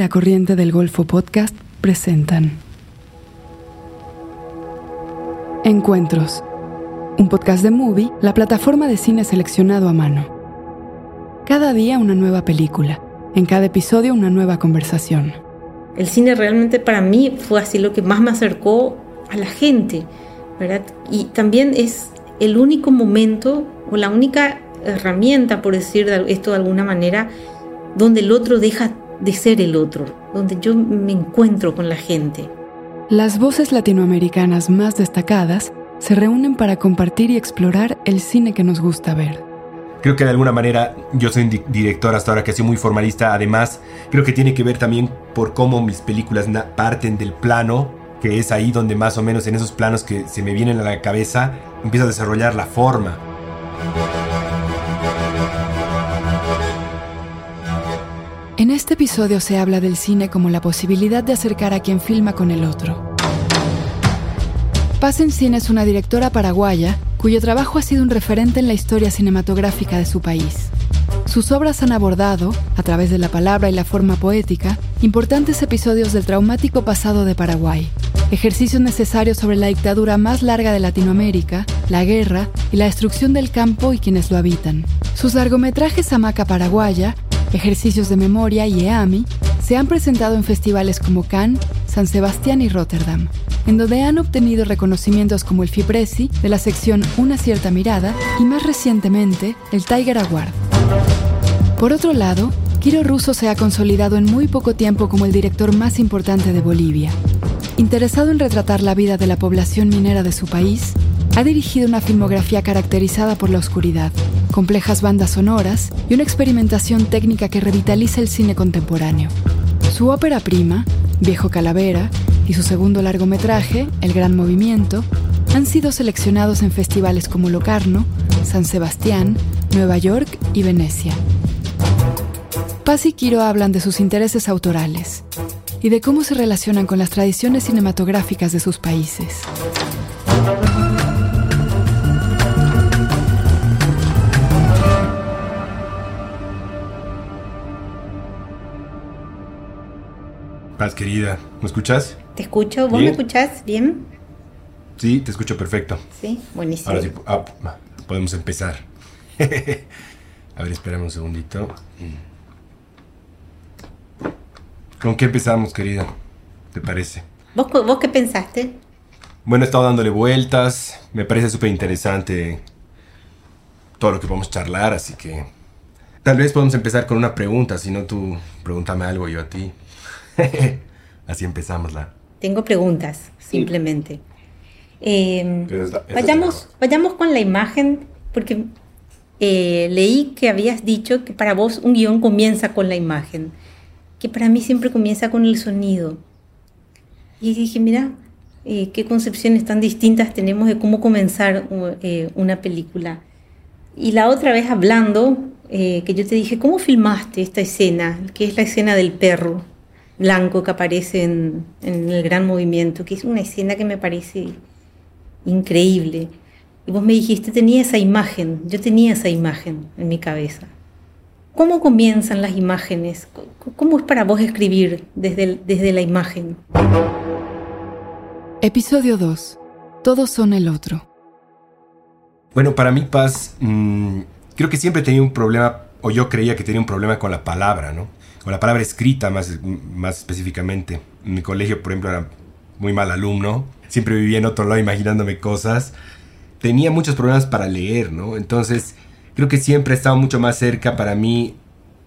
La Corriente del Golfo Podcast presentan Encuentros, un podcast de Movie, la plataforma de cine seleccionado a mano. Cada día una nueva película, en cada episodio una nueva conversación. El cine realmente para mí fue así lo que más me acercó a la gente, ¿verdad? Y también es el único momento o la única herramienta, por decir esto de alguna manera, donde el otro deja de ser el otro, donde yo me encuentro con la gente. Las voces latinoamericanas más destacadas se reúnen para compartir y explorar el cine que nos gusta ver. Creo que de alguna manera yo soy un director hasta ahora que soy muy formalista. Además, creo que tiene que ver también por cómo mis películas parten del plano, que es ahí donde más o menos en esos planos que se me vienen a la cabeza empiezo a desarrollar la forma. En este episodio se habla del cine como la posibilidad de acercar a quien filma con el otro. Paz en Cine es una directora paraguaya cuyo trabajo ha sido un referente en la historia cinematográfica de su país. Sus obras han abordado, a través de la palabra y la forma poética, importantes episodios del traumático pasado de Paraguay, ejercicios necesarios sobre la dictadura más larga de Latinoamérica, la guerra y la destrucción del campo y quienes lo habitan. Sus largometrajes Hamaca Paraguaya Ejercicios de memoria y EAMI se han presentado en festivales como Cannes, San Sebastián y Rotterdam, en donde han obtenido reconocimientos como el FIPRESI de la sección Una cierta mirada y más recientemente el Tiger Award. Por otro lado, Kiro Russo se ha consolidado en muy poco tiempo como el director más importante de Bolivia. Interesado en retratar la vida de la población minera de su país, ha dirigido una filmografía caracterizada por la oscuridad, complejas bandas sonoras y una experimentación técnica que revitaliza el cine contemporáneo. Su ópera prima, Viejo Calavera, y su segundo largometraje, El Gran Movimiento, han sido seleccionados en festivales como Locarno, San Sebastián, Nueva York y Venecia. Paz y Quiro hablan de sus intereses autorales y de cómo se relacionan con las tradiciones cinematográficas de sus países. Paz, querida, ¿me escuchas? Te escucho, ¿vos me escuchás bien? Sí, te escucho perfecto. Sí, buenísimo. Ahora sí, ah, podemos empezar. A ver, espérame un segundito. ¿Con qué empezamos, querida? ¿Te parece? ¿Vos, ¿Vos qué pensaste? Bueno, he estado dándole vueltas. Me parece súper interesante todo lo que podemos charlar, así que... Tal vez podemos empezar con una pregunta, si no tú pregúntame algo yo a ti. Así empezamos la. Tengo preguntas, simplemente. Em, vayamos, vayamos con la imagen, porque eh, leí que habías dicho que para vos un guion comienza con la imagen, que para mí siempre comienza con el sonido. Y dije, mira, eh, qué concepciones tan distintas tenemos de cómo comenzar eh, una película. Y la otra vez hablando, que yo te dije, ¿cómo filmaste esta escena? Que es la escena del perro blanco que aparece en, el gran movimiento, que es una escena que me parece increíble. Y vos me dijiste, tenía esa imagen, yo tenía esa imagen en mi cabeza. ¿Cómo comienzan las imágenes? ¿Cómo es para vos escribir desde, desde la imagen? Episodio 2. Todos son el otro. Bueno, para mí, Paz, mm, creo que siempre tenía un problema, o yo creía que tenía un problema con la palabra, ¿no? O la palabra escrita más, más específicamente. En mi colegio, por ejemplo, era muy mal alumno, siempre vivía en otro lado imaginándome cosas. Tenía muchos problemas para leer, ¿no? Entonces, creo que siempre estaba mucho más cerca para mí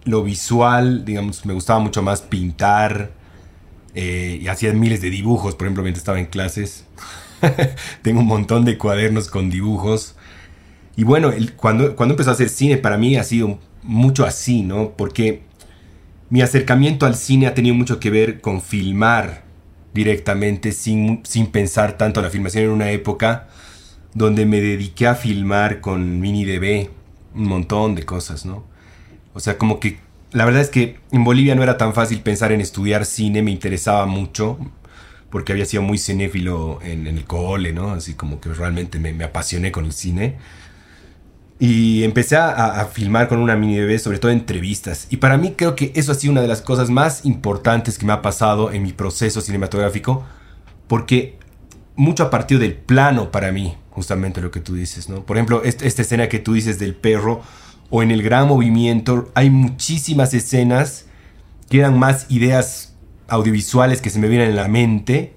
lo visual, digamos, me gustaba mucho más pintar eh, y hacía miles de dibujos, por ejemplo, mientras estaba en clases. Tengo un montón de cuadernos con dibujos. Y bueno, cuando, cuando empezó a hacer cine, para mí ha sido mucho así, ¿no? Porque mi acercamiento al cine ha tenido mucho que ver con filmar directamente sin, sin pensar tanto la filmación en una época donde me dediqué a filmar con mini DV un montón de cosas, ¿no? O sea, como que la verdad es que en Bolivia no era tan fácil pensar en estudiar cine, me interesaba mucho porque había sido muy cinéfilo en, el cole, ¿no? Así como que realmente me, me apasioné con el cine. Y empecé a, filmar con una mini bebé, sobre todo entrevistas. Y para mí creo que eso ha sido una de las cosas más importantes que me ha pasado en mi proceso cinematográfico, porque mucho a partir del plano para mí, justamente lo que tú dices, ¿no? Por ejemplo, esta, escena que tú dices del perro, o en el gran movimiento, hay muchísimas escenas que eran más ideas audiovisuales que se me vienen en la mente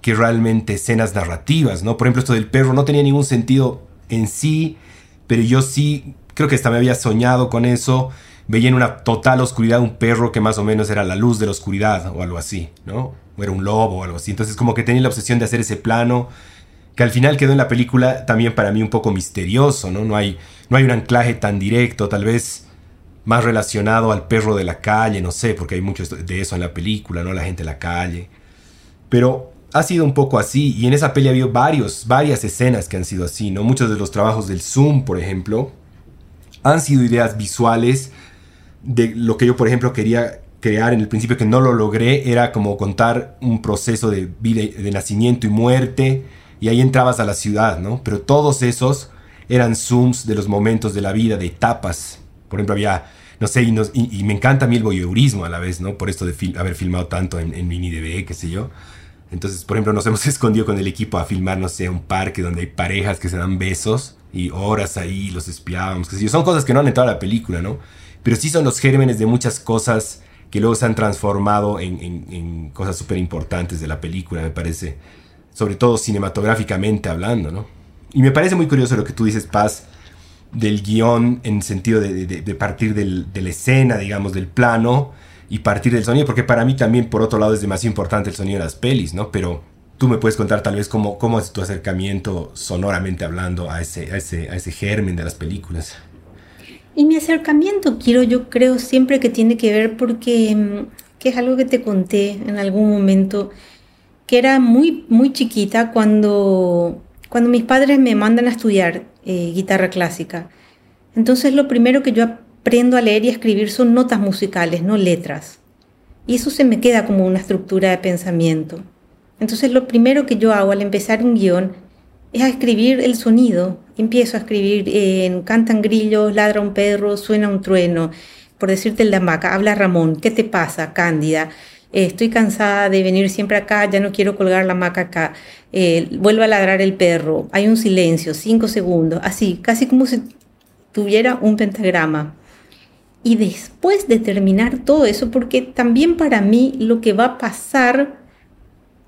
que realmente escenas narrativas, ¿no? Por ejemplo, esto del perro no tenía ningún sentido en sí, pero yo sí creo que hasta me había soñado con eso. Veía en una total oscuridad un perro que más o menos era la luz de la oscuridad o algo así, ¿no? O era un lobo o algo así. Entonces como que tenía la obsesión de hacer ese plano que al final quedó en la película también para mí un poco misterioso, ¿no? No hay, no hay un anclaje tan directo, tal vez más relacionado al perro de la calle, no sé, porque hay mucho de eso en la película, ¿no? La gente de la calle. Pero ha sido un poco así, y en esa peli ha habido varios, varias escenas que han sido así, ¿no? Muchos de los trabajos del Zoom, por ejemplo, han sido ideas visuales de lo que yo, por ejemplo, quería crear en el principio que no lo logré, era como contar un proceso de vida, de nacimiento y muerte, y ahí entrabas a la ciudad, ¿no? Pero todos esos eran zooms de los momentos de la vida, de etapas. Por ejemplo, había, no sé, y, me encanta a mí el voyeurismo a la vez, ¿no? Por esto de haber filmado tanto en, en mini DV, qué sé yo. Entonces, por ejemplo, nos hemos escondido con el equipo a filmar, no sé, un parque donde hay parejas que se dan besos y horas ahí los espiábamos, yo. Son cosas que no han entrado a la película, ¿no? Pero sí son los gérmenes de muchas cosas que luego se han transformado en, cosas súper importantes de la película, me parece sobre todo cinematográficamente hablando, ¿no? Y me parece muy curioso lo que tú dices, Paz, del guion en sentido de, partir de la escena, digamos, del plano y partir del sonido, porque para mí también, por otro lado, es demasiado importante el sonido de las pelis, ¿no? Pero tú me puedes contar tal vez cómo, cómo es tu acercamiento sonoramente hablando a ese, a ese, a ese germen de las películas. Y mi acercamiento, quiero, yo creo siempre que tiene que ver porque, mm, que es algo que te conté en algún momento, que era muy, muy chiquita cuando, cuando mis padres me mandan a estudiar eh, guitarra clásica. Entonces lo primero que yo aprendo a leer y a escribir son notas musicales, no letras. Y eso se me queda como una estructura de pensamiento. Entonces lo primero que yo hago al empezar un guion es a escribir el sonido. Empiezo a escribir en cantan grillos, ladra un perro, suena un trueno. Por decirte el de hamaca, habla Ramón, ¿qué te pasa, Cándida? Eh, estoy cansada de venir siempre acá, ya no quiero colgar la maca acá, eh, vuelve a ladrar el perro, hay un silencio, cinco segundos, así, casi como si tuviera un pentagrama. Y después de terminar todo eso, porque también para mí lo que va a pasar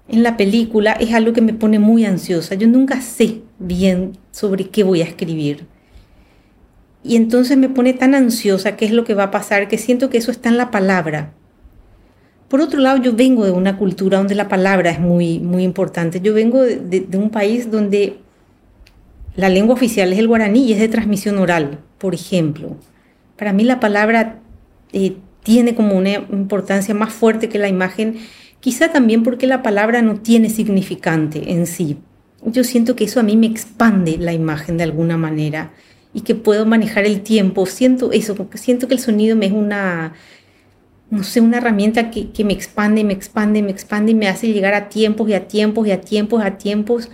en la película es algo que me pone muy ansiosa. Yo nunca sé bien sobre qué voy a escribir. Y entonces me pone tan ansiosa qué es lo que va a pasar que siento que eso está en la palabra. Por otro lado, yo vengo de una cultura donde la palabra es muy, muy importante. Yo vengo de, un país donde la lengua oficial es el guaraní y es de transmisión oral, por ejemplo. Para mí la palabra eh, tiene como una importancia más fuerte que la imagen, quizá también porque la palabra no tiene significante en sí. Yo siento que eso a mí me expande la imagen de alguna manera y que puedo manejar el tiempo. Siento eso, porque siento que el sonido me es una no sé, una herramienta que, me expande, me expande, me expande y me hace llegar a tiempos y a tiempos y a tiempos, a tiempos.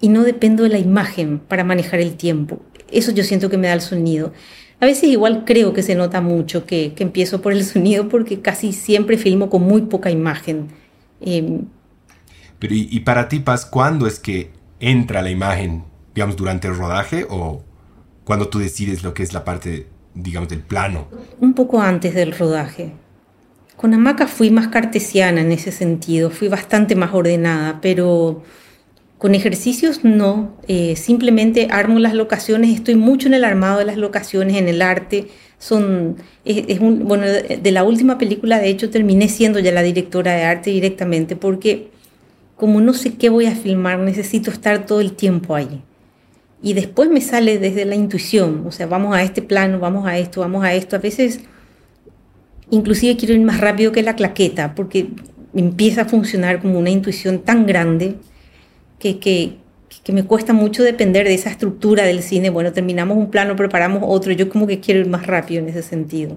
Y no dependo de la imagen para manejar el tiempo. Eso yo siento que me da el sonido. A veces igual creo que se nota mucho que, empiezo por el sonido porque casi siempre filmo con muy poca imagen. Em, Pero y, y, para ti, Paz, ¿cuándo es que entra la imagen? Digamos, durante el rodaje o cuando tú decides lo que es la parte, digamos, del plano? Un poco antes del rodaje. Con Hamaca fui más cartesiana en ese sentido, fui bastante más ordenada, pero con ejercicios no, eh, simplemente armo las locaciones, estoy mucho en el armado de las locaciones, en el arte. Son, es, un, bueno, de la última película, de hecho, terminé siendo ya la directora de arte directamente, porque como no sé qué voy a filmar, necesito estar todo el tiempo ahí. Y después me sale desde la intuición, o sea, vamos a este plano, vamos a esto, vamos a esto. A veces Inclusive quiero ir más rápido que la claqueta porque empieza a funcionar como una intuición tan grande que, que, me cuesta mucho depender de esa estructura del cine. Bueno, terminamos un plano, preparamos otro. Yo como que quiero ir más rápido en ese sentido.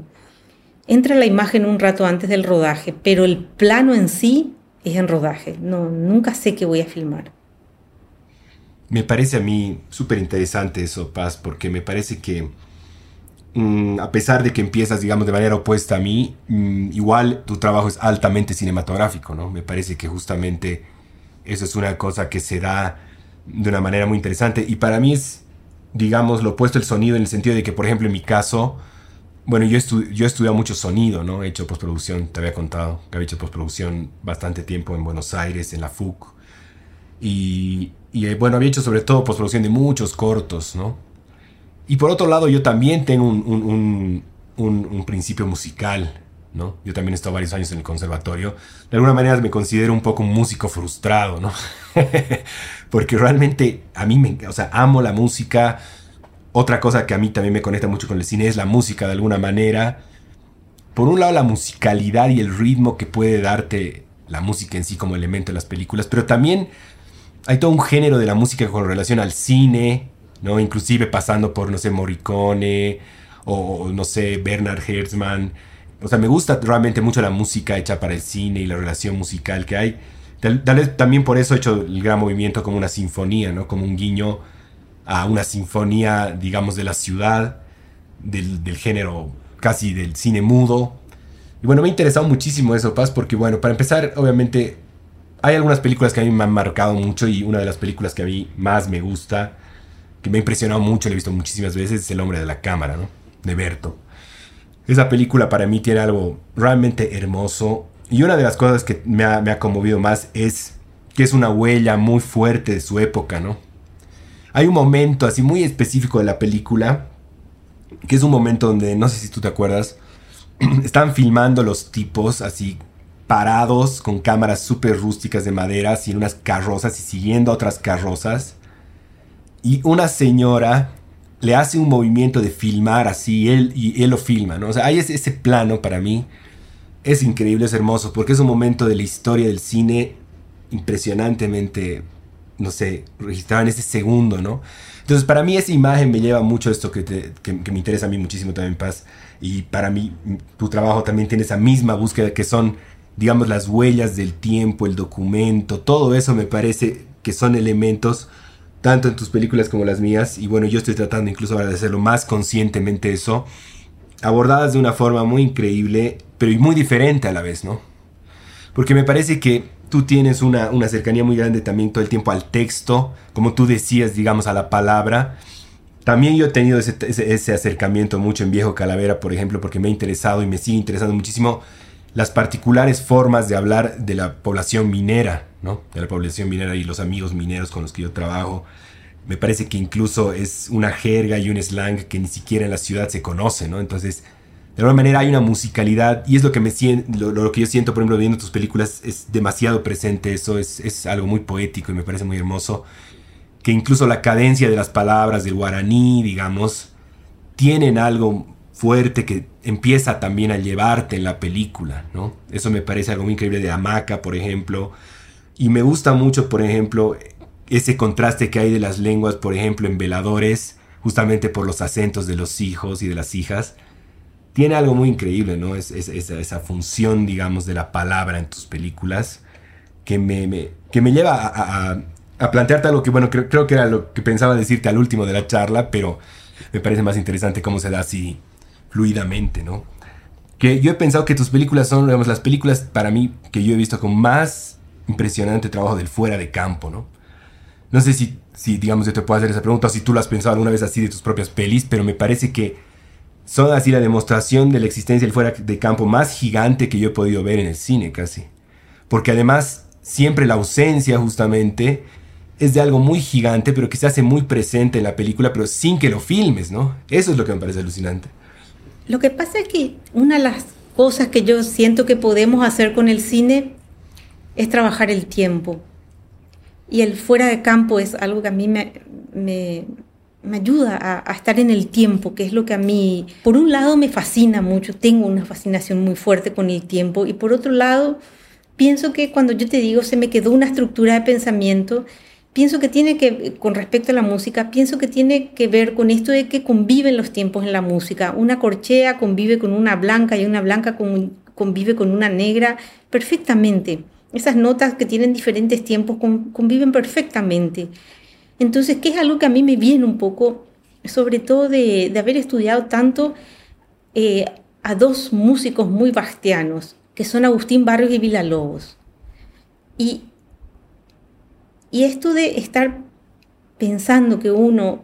Entra la imagen un rato antes del rodaje, pero el plano en sí es en rodaje. No, nunca sé qué voy a filmar. me parece a mí súper interesante eso, Paz, porque me parece que mm, a pesar de que empiezas, digamos, de manera opuesta a mí, mm, igual tu trabajo es altamente cinematográfico, ¿no? Me parece que justamente eso es una cosa que se da de una manera muy interesante. Y para mí es, digamos, lo opuesto el sonido en el sentido de que, por ejemplo, en mi caso, bueno, yo, yo he estudiado mucho sonido, ¿no? He hecho postproducción, te había contado que había hecho postproducción bastante tiempo en Buenos Aires, en la FUC. Y, y eh, bueno, había hecho sobre todo postproducción de muchos cortos, ¿no? Y por otro lado, yo también tengo un, un, un, un principio musical, ¿no? Yo también he estado varios años en el conservatorio. De alguna manera me considero un poco un músico frustrado, ¿no? Porque realmente a mí me, o sea, amo la música. Otra cosa que a mí también me conecta mucho con el cine es la música de alguna manera. Por un lado la musicalidad y el ritmo que puede darte la música en sí como elemento de las películas, pero también hay todo un género de la música con relación al cine, ¿no? Inclusive pasando por, no sé, Morricone o, no sé, Bernard Herrmann o sea, me gusta realmente mucho la música hecha para el cine y la relación musical que hay. Tal, vez también por eso he hecho el gran movimiento como una sinfonía, ¿no? Como un guiño a una sinfonía, digamos, de la ciudad, del, del género casi del cine mudo. Y bueno, me ha interesado muchísimo eso, Paz, porque bueno, para empezar, obviamente, hay algunas películas que a mí me han marcado mucho y una de las películas que a mí más me gusta, que me ha impresionado mucho, la he visto muchísimas veces, es El hombre de la cámara, ¿no? De Berto. Esa película para mí tiene algo realmente hermoso. Y una de las cosas que me ha, conmovido más es que es una huella muy fuerte de su época, ¿no? Hay un momento así muy específico de la película, que es un momento donde, no sé si tú te acuerdas, están filmando los tipos así parados con cámaras súper rústicas de madera, así en unas carrozas y siguiendo otras carrozas. Y una señora le hace un movimiento de filmar así, él, y él lo filma, ¿no? O sea, hay ese, ese plano para mí, es increíble, es hermoso, porque es un momento de la historia del cine impresionantemente, no sé, registrado en ese segundo, ¿no? Entonces, para mí esa imagen me lleva mucho esto que, que, me interesa a mí muchísimo también, Paz. Y para mí, tu trabajo también tiene esa misma búsqueda que son, digamos, las huellas del tiempo, el documento, todo eso me parece que son elementos tanto en tus películas como las mías, y bueno, yo estoy tratando incluso ahora de hacerlo más conscientemente eso, abordadas de una forma muy increíble, pero muy diferente a la vez, ¿no? Porque me parece que tú tienes una, una cercanía muy grande también todo el tiempo al texto, como tú decías, digamos, a la palabra. También yo he tenido ese, ese, acercamiento mucho en Viejo Calavera, por ejemplo, porque me ha interesado y me sigue interesando muchísimo las particulares formas de hablar de la población minera, ¿no? De la población minera y los amigos mineros con los que yo trabajo. Me parece que incluso es una jerga y un slang que ni siquiera en la ciudad se conoce, ¿no? Entonces, de alguna manera hay una musicalidad y es lo que, me lo, lo que yo siento, por ejemplo, viendo tus películas, es demasiado presente eso, es, es algo muy poético y me parece muy hermoso. Que incluso la cadencia de las palabras del guaraní, digamos, tienen algo fuerte que empieza también a llevarte en la película, ¿no? Eso me parece algo muy increíble de Hamaca, por ejemplo. Y me gusta mucho, por ejemplo, ese contraste que hay de las lenguas, por ejemplo, en Veladores, justamente por los acentos de los hijos y de las hijas. Tiene algo muy increíble, ¿no? Es, esa función, digamos, de la palabra en tus películas que me, que me lleva a, a, plantearte algo que, bueno, creo, creo que era lo que pensaba decirte al último de la charla, pero me parece más interesante cómo se da así fluidamente, ¿no? Que yo he pensado que tus películas son, digamos, las películas para mí que yo he visto con más impresionante trabajo del fuera de campo, ¿no? No sé si, si digamos, yo te puedo hacer esa pregunta o si tú lo has pensado alguna vez así de tus propias pelis, pero me parece que son así la demostración de la existencia del fuera de campo más gigante que yo he podido ver en el cine casi. Porque además siempre la ausencia justamente es de algo muy gigante, pero que se hace muy presente en la película, pero sin que lo filmes, ¿no? Eso es lo que me parece alucinante. Lo que pasa es que una de las cosas que yo siento que podemos hacer con el cine es trabajar el tiempo. Y el fuera de campo es algo que a mí me, me, ayuda a, a, estar en el tiempo, que es lo que a mí, por un lado, me fascina mucho, tengo una fascinación muy fuerte con el tiempo, y por otro lado, pienso que cuando yo te digo se me quedó una estructura de pensamiento, pienso que tiene que, con respecto a la música, pienso que tiene que ver con esto de que conviven los tiempos en la música. Una corchea convive con una blanca y una blanca convive con una negra perfectamente. Esas notas que tienen diferentes tiempos conviven perfectamente. Entonces, que es algo que a mí me viene un poco, sobre todo de, haber estudiado tanto eh, a dos músicos muy bastianos, que son Agustín Barrios y Villalobos. Y, y esto de estar pensando que uno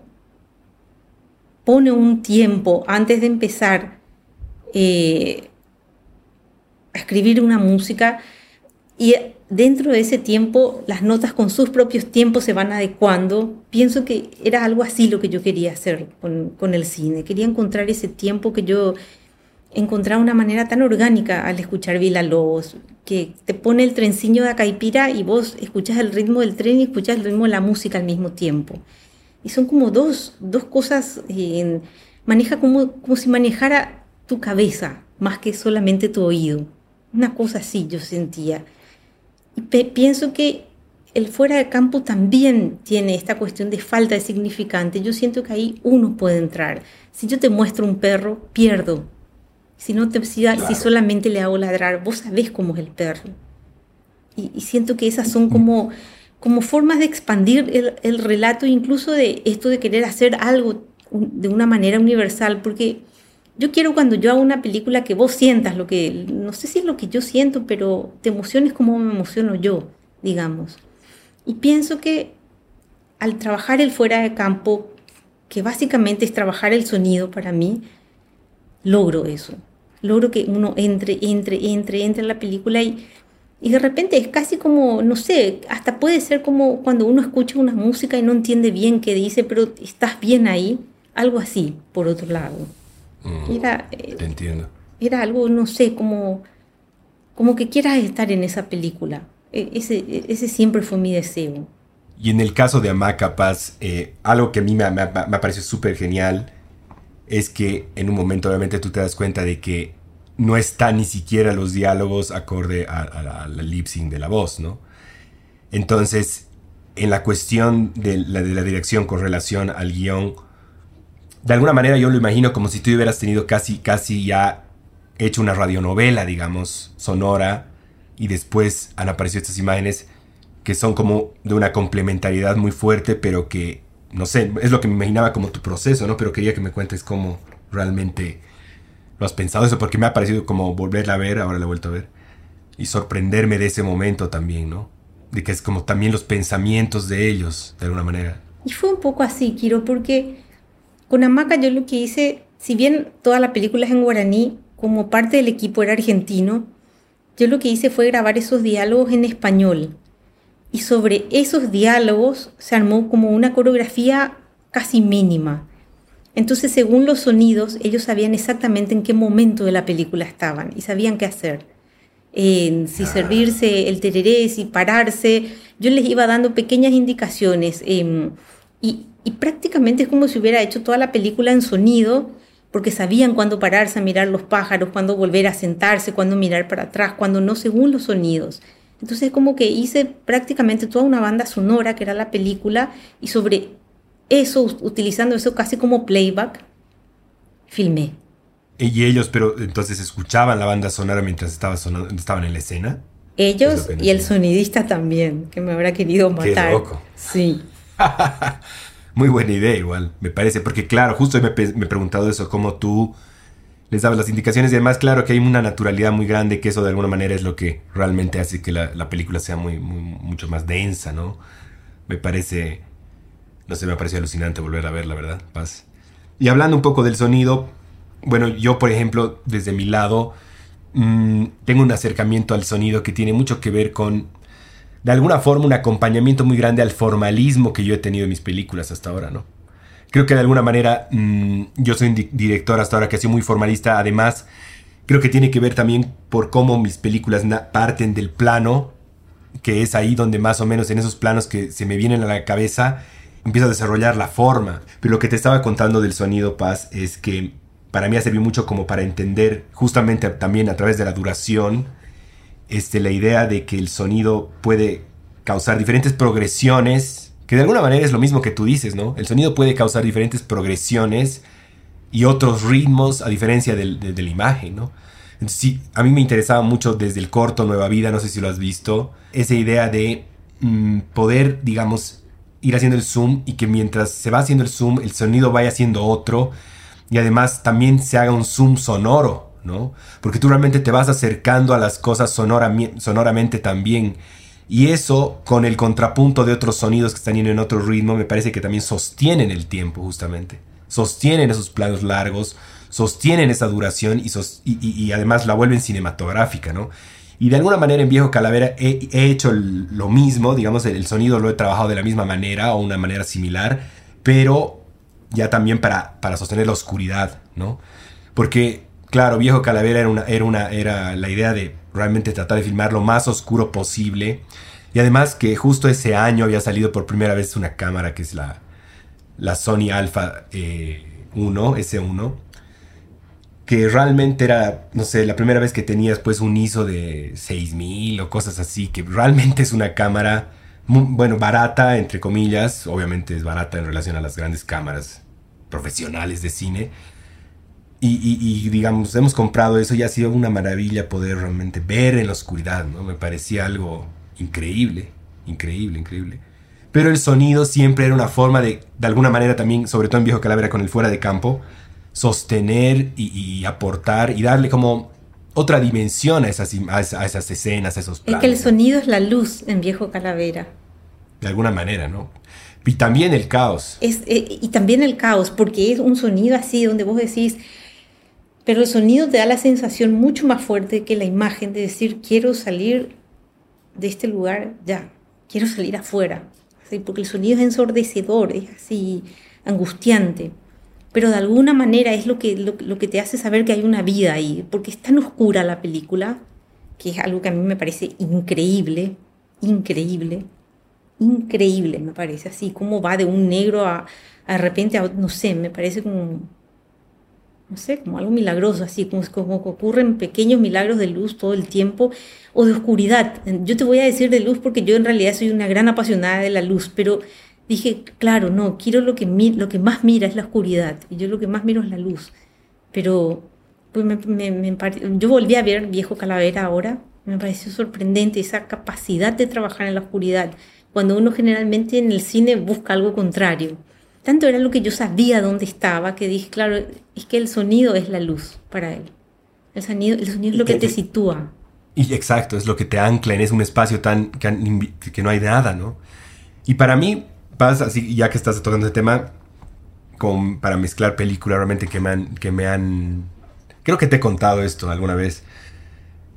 pone un tiempo antes de empezar eh, a escribir una música y dentro de ese tiempo las notas con sus propios tiempos se van adecuando. Pienso que era algo así lo que yo quería hacer con, con el cine. Quería encontrar ese tiempo que yo encontraba una manera tan orgánica al escuchar Vila Lobos, que te pone el trenciño de Acaipira y vos escuchas el ritmo del tren y escuchas el ritmo de la música al mismo tiempo. Y son como dos, dos cosas, eh, maneja como, como si manejara tu cabeza más que solamente tu oído. Una cosa así yo sentía. Y pienso que el fuera de campo también tiene esta cuestión de falta de significante. Yo siento que ahí uno puede entrar. Si yo te muestro un perro, pierdo. Si, no te, si, solamente le hago ladrar, vos sabés cómo es el perro. Y, y siento que esas son como como formas de expandir el, relato, incluso de esto de querer hacer algo de una manera universal, porque yo quiero cuando yo hago una película que vos sientas lo que, no sé si es lo que yo siento, pero te emociones como me emociono yo, digamos. Y pienso que al trabajar el fuera de campo, que básicamente es trabajar el sonido para mí, logro eso. Logro que uno entre, entre, entre, entre en la película y y de repente es casi como, no sé, hasta puede ser como cuando uno escucha una música y no entiende bien qué dice, pero estás bien ahí. Algo así, por otro lado. Mm, era, eh, te entiendo. Era algo, no sé, como, como que quieras estar en esa película. E, ese, ese siempre fue mi deseo. Y en el caso de Amaca Paz, eh, algo que a mí me, me, me pareció súper genial es que en un momento obviamente tú te das cuenta de que no está ni siquiera los diálogos acorde a, la lip sync de la voz, ¿no? Entonces, en la cuestión de la, de la dirección con relación al guion, de alguna manera yo lo imagino como si tú hubieras tenido casi, casi ya hecho una radionovela, digamos, sonora, y después han aparecido estas imágenes que son como de una complementariedad muy fuerte, pero que, no sé, es lo que me imaginaba como tu proceso, ¿no? Pero quería que me cuentes cómo realmente ¿Lo has pensado eso? Porque me ha parecido como volverla a ver, ahora la he vuelto a ver. Y sorprenderme de ese momento también, ¿no? De que es como también los pensamientos de ellos, de alguna manera. Y fue un poco así, Kiro, porque con Amaca yo lo que hice, si bien toda la película es en guaraní, como parte del equipo era argentino, yo lo que hice fue grabar esos diálogos en español. Y sobre esos diálogos se armó como una coreografía casi mínima. Entonces, según los sonidos, ellos sabían exactamente en qué momento de la película estaban y sabían qué hacer. si ah. servirse el tereré, si pararse. Yo les iba dando pequeñas indicaciones em, y, prácticamente es como si hubiera hecho toda la película en sonido, porque sabían cuándo pararse a mirar los pájaros, cuándo volver a sentarse, cuándo mirar para atrás, cuándo no, según los sonidos. Entonces como que hice prácticamente toda una banda sonora que era la película y sobre eso, utilizando eso casi como playback, filmé. ¿Y ellos, pero entonces escuchaban la banda sonora mientras estaba estaban en la escena? Ellos y el sonidista también, que me habrá querido matar. Qué loco. Sí. Muy buena idea igual, me parece, porque claro, justo me, me he preguntado eso, cómo tú les dabas las indicaciones y además claro que hay una naturalidad muy grande que eso de alguna manera es lo que realmente hace que la, película sea muy, mucho más densa, ¿no? Me parece no sé, me pareció alucinante volver a ver, la verdad, paz. Y hablando un poco del sonido, bueno, yo por ejemplo, desde mi lado, mm, tengo un acercamiento al sonido que tiene mucho que ver con, de alguna forma, un acompañamiento muy grande al formalismo que yo he tenido en mis películas hasta ahora, ¿no? Creo que de alguna manera mm, yo soy un director hasta ahora que ha sido muy formalista, además creo que tiene que ver también por cómo mis películas parten del plano, que es ahí donde más o menos en esos planos que se me vienen a la cabeza, empieza a desarrollar la forma. Pero lo que te estaba contando del sonido Paz es que para mí ha servido mucho como para entender justamente también a través de la duración este, la idea de que el sonido puede causar diferentes progresiones, que de alguna manera es lo mismo que tú dices, ¿no? El sonido puede causar diferentes progresiones y otros ritmos a diferencia de, la imagen, ¿no? Entonces, sí, a mí me interesaba mucho desde el corto Nueva Vida, no sé si lo has visto, esa idea de mm, poder, digamos, ir haciendo el zoom y que mientras se va haciendo el zoom, el sonido vaya haciendo otro y además también se haga un zoom sonoro, ¿no? Porque tú realmente te vas acercando a las cosas sonoramente también. Y eso, con el contrapunto de otros sonidos que están yendo en otro ritmo, me parece que también sostienen el tiempo, justamente. Sostienen esos planos largos, sostienen esa duración y, además la vuelven cinematográfica, ¿no? Y de alguna manera en Viejo Calavera he, hecho lo mismo, digamos, el, sonido lo he trabajado de la misma manera o una manera similar, pero ya también para, para sostener la oscuridad, ¿no? Porque, claro, Viejo Calavera era, una, era, una, era la idea de realmente tratar de filmar lo más oscuro posible. Y además que justo ese año había salido por primera vez una cámara que es la, la Sony Alpha 1, eh, S1, que realmente era, no sé, la primera vez que tenías pues un ISO de 6000 o cosas así, que realmente es una cámara, bueno, barata, entre comillas, obviamente es barata en relación a las grandes cámaras profesionales de cine. Y, digamos, hemos comprado eso y ha sido una maravilla poder realmente ver en la oscuridad, ¿no? Me parecía algo increíble, increíble, increíble. Pero el sonido siempre era una forma de, de alguna manera también, sobre todo en Viejo Calavera con el fuera de campo, sostener y, aportar y darle como otra dimensión a esas, a esas escenas, a esos planos. Es que el sonido es la luz en Viejo Calavera. De alguna manera, ¿no? Y también el caos. Es, eh, y también el caos, porque es un sonido así donde vos decís, pero el sonido te da la sensación mucho más fuerte que la imagen de decir, quiero salir de este lugar ya, quiero salir afuera. Porque el sonido es ensordecedor, es así angustiante pero de alguna manera es lo que, lo, que te hace saber que hay una vida ahí, porque es tan oscura la película, que es algo que a mí me parece increíble, increíble, increíble me parece, así como va de un negro a, de repente a, no sé, me parece como, no sé, como algo milagroso, así como, como que ocurren pequeños milagros de luz todo el tiempo, o de oscuridad. Yo te voy a decir de luz porque yo en realidad soy una gran apasionada de la luz, pero dije, claro, no, quiero lo que, lo que más mira es la oscuridad y yo lo que más miro es la luz. Pero pues me, yo volví a ver Viejo Calavera ahora, me pareció sorprendente esa capacidad de trabajar en la oscuridad, cuando uno generalmente en el cine busca algo contrario. Tanto era lo que yo sabía dónde estaba que dije, claro, es que el sonido es la luz para él. El sonido, el sonido es lo que te sitúa. Y exacto, es lo que te ancla en es un espacio tan que, que no hay nada, ¿no? Y para mí, así, ya que estás tocando ese tema, con, para mezclar películas realmente que me han, que me han... Creo que te he contado esto alguna vez.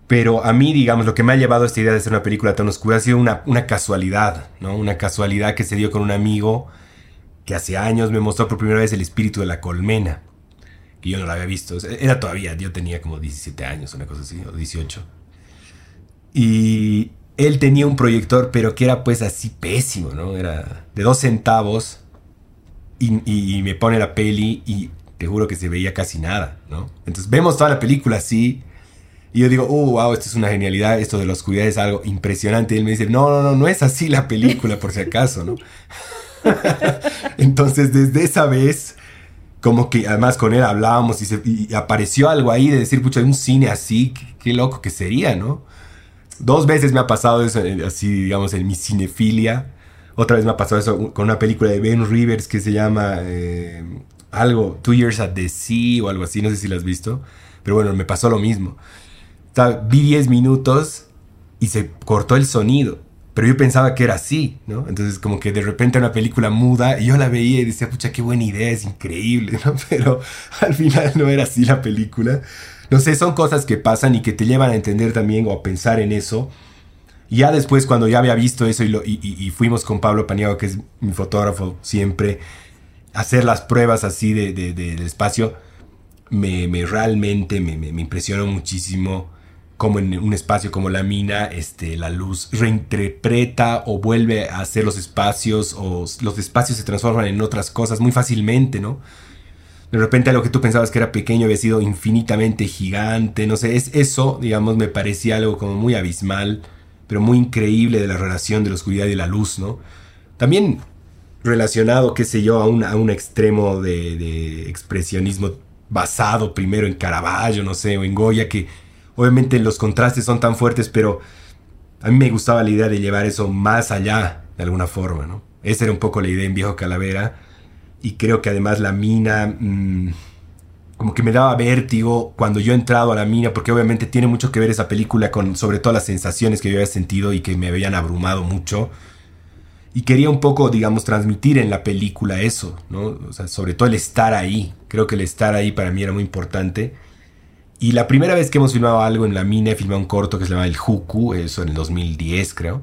Pero a mí, digamos, lo que me ha llevado a esta idea de hacer una película tan oscura ha sido una, una casualidad, ¿no? Una casualidad que se dio con un amigo que hace años me mostró por primera vez el espíritu de la colmena, que yo no lo había visto. Era todavía, yo tenía como 17 años, una cosa así, o 18. Y, él tenía un proyector, pero que era pues así pésimo, ¿no? Era de dos centavos y, me pone la peli y te juro que se veía casi nada, ¿no? Entonces vemos toda la película así y yo digo, oh, wow, esto es una genialidad, esto de la oscuridad es algo impresionante. Y él me dice, no, no, no, no es así la película, por si acaso, ¿no? Entonces desde esa vez como que además con él hablábamos y, apareció algo ahí de decir, pucha, hay un cine así, qué, loco que sería, ¿no? Dos veces me ha pasado eso, eh, así digamos, en mi cinefilia. Otra vez me ha pasado eso con una película de Ben Rivers que se llama eh, algo, Two Years at the Sea o algo así, no sé si lo has visto. Pero bueno, me pasó lo mismo. vi 10 minutos y se cortó el sonido. Pero yo pensaba que era así, ¿no? Entonces como que de repente una película muda y yo la veía y decía, pucha, qué buena idea, es increíble, ¿no? Pero al final no era así la película. No sé, son cosas que pasan y que te llevan a entender también o a pensar en eso. ya después, cuando ya había visto eso y, fuimos con Pablo Paniago, que es mi fotógrafo siempre, a hacer las pruebas así de, del espacio, me, realmente me, me, impresionó muchísimo cómo en un espacio como la mina, este, la luz reinterpreta o vuelve a hacer los espacios o los espacios se transforman en otras cosas muy fácilmente, ¿no? de repente lo que tú pensabas que era pequeño había sido infinitamente gigante, no sé, es eso, digamos, me parecía algo como muy abismal, pero muy increíble de la relación de la oscuridad y la luz, ¿no? También relacionado, qué sé yo, a un, a un extremo de, de, expresionismo basado primero en Caravaggio, no sé, o en Goya, que obviamente los contrastes son tan fuertes, pero a mí me gustaba la idea de llevar eso más allá, de alguna forma, ¿no? Esa era un poco la idea en Viejo Calavera. Y creo que además la mina... Mm, como que me daba vértigo cuando yo he entrado a la mina, porque obviamente tiene mucho que ver esa película con sobre todo las sensaciones que yo había sentido y que me habían abrumado mucho. Y quería un poco, digamos, transmitir en la película eso, ¿no? O sea, sobre todo el estar ahí. Creo que el estar ahí para mí era muy importante. Y la primera vez que hemos filmado algo en la mina, he filmado un corto que se llama El Juku, eso en el 2010 creo.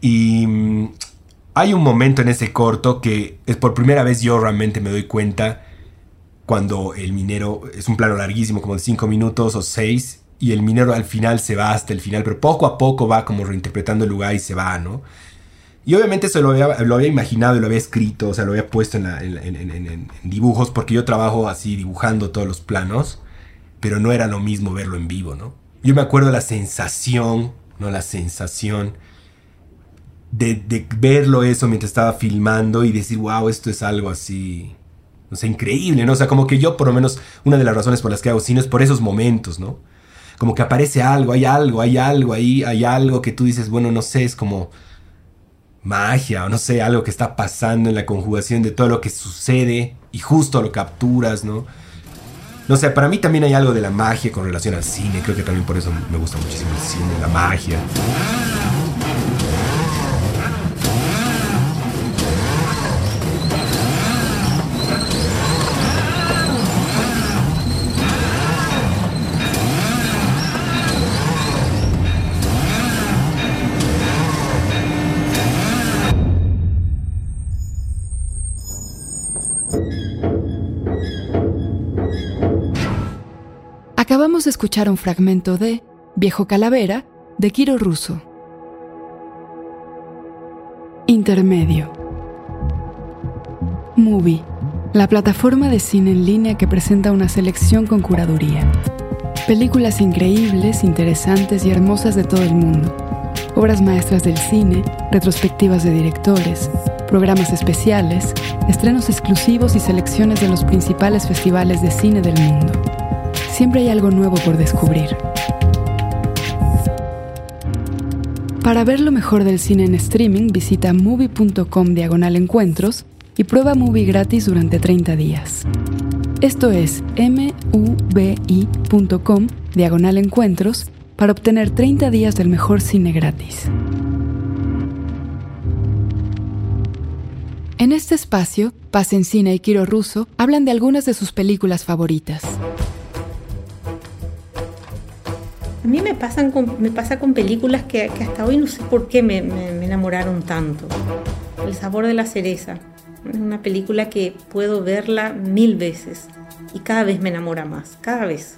Y mm, hay un momento en ese corto que es por primera vez yo realmente me doy cuenta cuando el minero, es un plano larguísimo, como de 5 minutos o 6, y el minero al final se va hasta el final, pero poco a poco va como reinterpretando el lugar y se va, ¿no? Y obviamente eso lo había, imaginado y lo había escrito, o sea, lo había puesto en, dibujos, porque yo trabajo así dibujando todos los planos, pero no era lo mismo verlo en vivo, ¿no? Yo me acuerdo la sensación, ¿no? La sensación de, verlo eso mientras estaba filmando y decir, wow, esto es algo así, no sé, increíble, ¿no? O sea, como que yo, por lo menos, una de las razones por las que hago cine es por esos momentos, ¿no? Como que aparece algo, hay algo, hay algo ahí, hay algo que tú dices, bueno, no sé, es como magia o no sé, algo que está pasando en la conjugación de todo lo que sucede y justo lo capturas, ¿no? No sé, para mí también hay algo de la magia con relación al cine, creo que también por eso me gusta muchísimo el cine, la magia. Escuchar un fragmento de Viejo Calavera de Kiro Russo. Intermedio. Movie, la plataforma de cine en línea que presenta una selección con curaduría. Películas increíbles, interesantes y hermosas de todo el mundo. Obras maestras del cine, retrospectivas de directores, programas especiales, estrenos exclusivos y selecciones de los principales festivales de cine del mundo siempre hay algo nuevo por descubrir. Para ver lo mejor del cine en streaming, visita movie.com diagonal encuentros y prueba movie gratis durante 30 días. Esto es mubi.com diagonal encuentros para obtener 30 días del mejor cine gratis. En este espacio, Paz en Cine y Kiro Russo hablan de algunas de sus películas favoritas. A mí me, pasan me pasa con películas que, hasta hoy no sé por qué me, enamoraron tanto. El sabor de la cereza. Es una película que puedo verla mil veces y cada vez me enamora más, cada vez.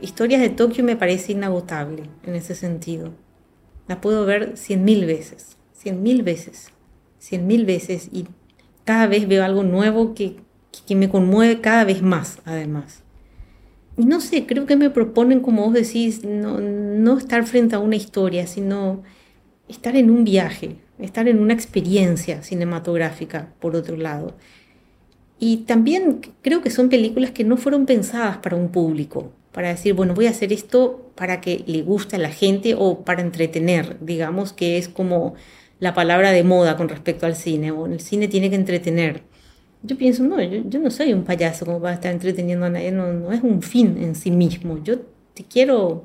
Historias de Tokio me parece inagotable en ese sentido. La puedo ver cien mil veces, cien mil veces, cien mil veces y cada vez veo algo nuevo que, que me conmueve cada vez más, además no sé, creo que me proponen, como vos decís, no, estar frente a una historia, sino estar en un viaje, estar en una experiencia cinematográfica, por otro lado. Y también creo que son películas que no fueron pensadas para un público, para decir, bueno, voy a hacer esto para que le guste a la gente o para entretener, digamos, que es como la palabra de moda con respecto al cine, el cine tiene que entretener yo pienso, no, yo, no soy un payaso como para estar entreteniendo a nadie, no, no es un fin en sí mismo. Yo te quiero,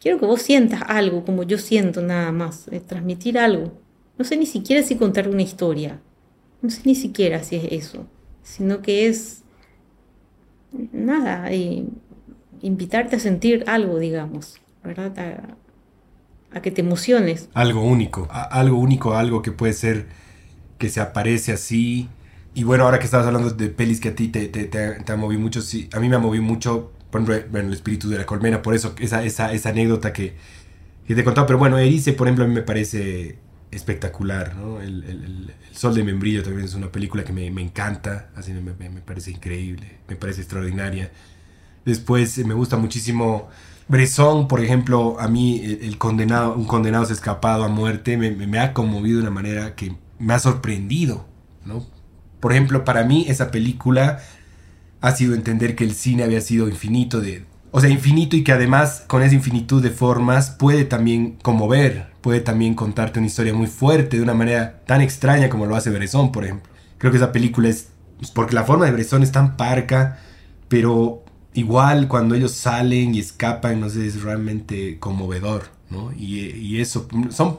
quiero que vos sientas algo como yo siento nada más, transmitir algo. No sé ni siquiera si contar una historia, no sé ni siquiera si es eso, sino que es nada, invitarte a sentir algo, digamos, ¿verdad? A, que te emociones. Algo único, algo único, algo que puede ser que se aparece así y bueno, ahora que estabas hablando de pelis que a ti te, te, te, ha movido mucho, sí, a mí me ha movido mucho, por ejemplo, el espíritu de la colmena, por eso esa, esa, esa anécdota que, que te he contado. Pero bueno, Erice, por ejemplo, a mí me parece espectacular, ¿no? El, el, el, Sol de Membrillo también es una película que me, me encanta, así me, me, me, parece increíble, me parece extraordinaria. Después me gusta muchísimo Bresson, por ejemplo, a mí el, condenado, un condenado se escapado a muerte me, ha conmovido de una manera que me ha sorprendido, ¿no? Por ejemplo, para mí esa película ha sido entender que el cine había sido infinito de, o sea, infinito y que además con esa infinitud de formas puede también conmover, puede también contarte una historia muy fuerte de una manera tan extraña como lo hace Bresson, por ejemplo. Creo que esa película es, pues, porque la forma de Bresson es tan parca, pero igual cuando ellos salen y escapan, no sé, es realmente conmovedor, ¿no? Y, y eso, son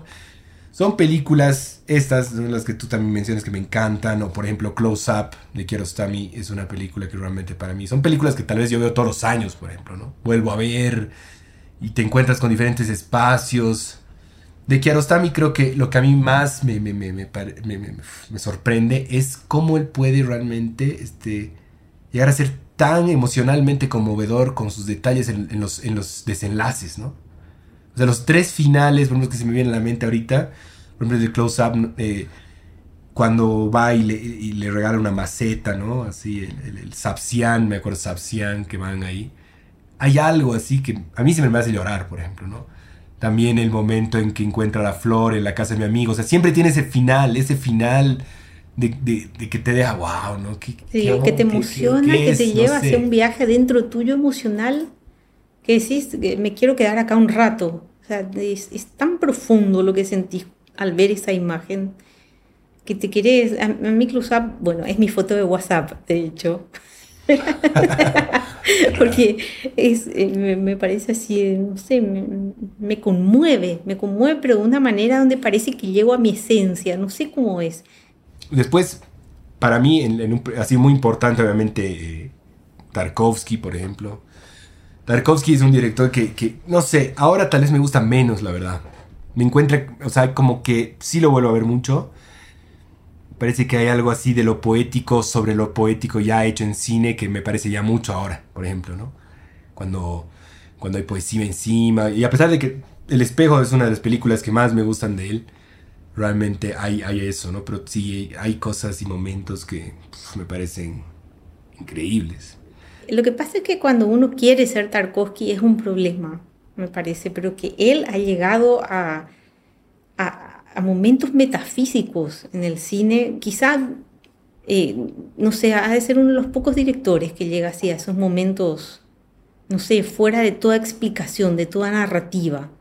son películas, estas son las que tú también mencionas que me encantan, o por ejemplo Close Up de Kiarostami es una película que realmente para mí, son películas que tal vez yo veo todos los años, por ejemplo, ¿no? Vuelvo a ver y te encuentras con diferentes espacios. De Kiarostami creo que lo que a mí más me, me, me, me sorprende es cómo él puede realmente este, llegar a ser tan emocionalmente conmovedor con sus detalles en, los, en los desenlaces, ¿no? O sea, los tres finales, por ejemplo, que se me vienen a la mente ahorita, por ejemplo, de Close Up, eh, cuando va y le, regala una maceta, ¿no? Así, el, el, Sapsian, me acuerdo Sapsian, que van ahí. Hay algo así que a mí se me hace llorar, por ejemplo, ¿no? También el momento en que encuentra la flor en la casa de mi amigo. O sea, siempre tiene ese final, ese final de, que te deja, wow, ¿no? sí, que te emociona, que te lleva hacia un viaje dentro tuyo emocional que decís, que me quiero quedar acá un rato. O sea, es, es tan profundo lo que sentís al ver esa imagen que te querés. A, mi close-up, bueno, es mi foto de WhatsApp, de hecho. Porque es, eh, me, parece así, eh, no sé, me, conmueve, me conmueve, pero de una manera donde parece que llego a mi esencia, no sé cómo es. Después, para mí, en, así muy importante, obviamente, eh, Tarkovsky, por ejemplo. Tarkovsky es un director que, que, no sé, ahora tal vez me gusta menos, la verdad me encuentra, o sea, como que sí lo vuelvo a ver mucho. Parece que hay algo así de lo poético sobre lo poético ya hecho en cine que me parece ya mucho ahora, por ejemplo, ¿no? Cuando, cuando hay poesía encima. Y a pesar de que El espejo es una de las películas que más me gustan de él, realmente hay, hay eso, ¿no? Pero sí hay cosas y momentos que me parecen increíbles. Lo que pasa es que cuando uno quiere ser Tarkovsky es un problema me parece, pero que él ha llegado a, a, momentos metafísicos en el cine, quizá, eh, no sé, ha de ser uno de los pocos directores que llega así a esos momentos, no sé, fuera de toda explicación, de toda narrativa.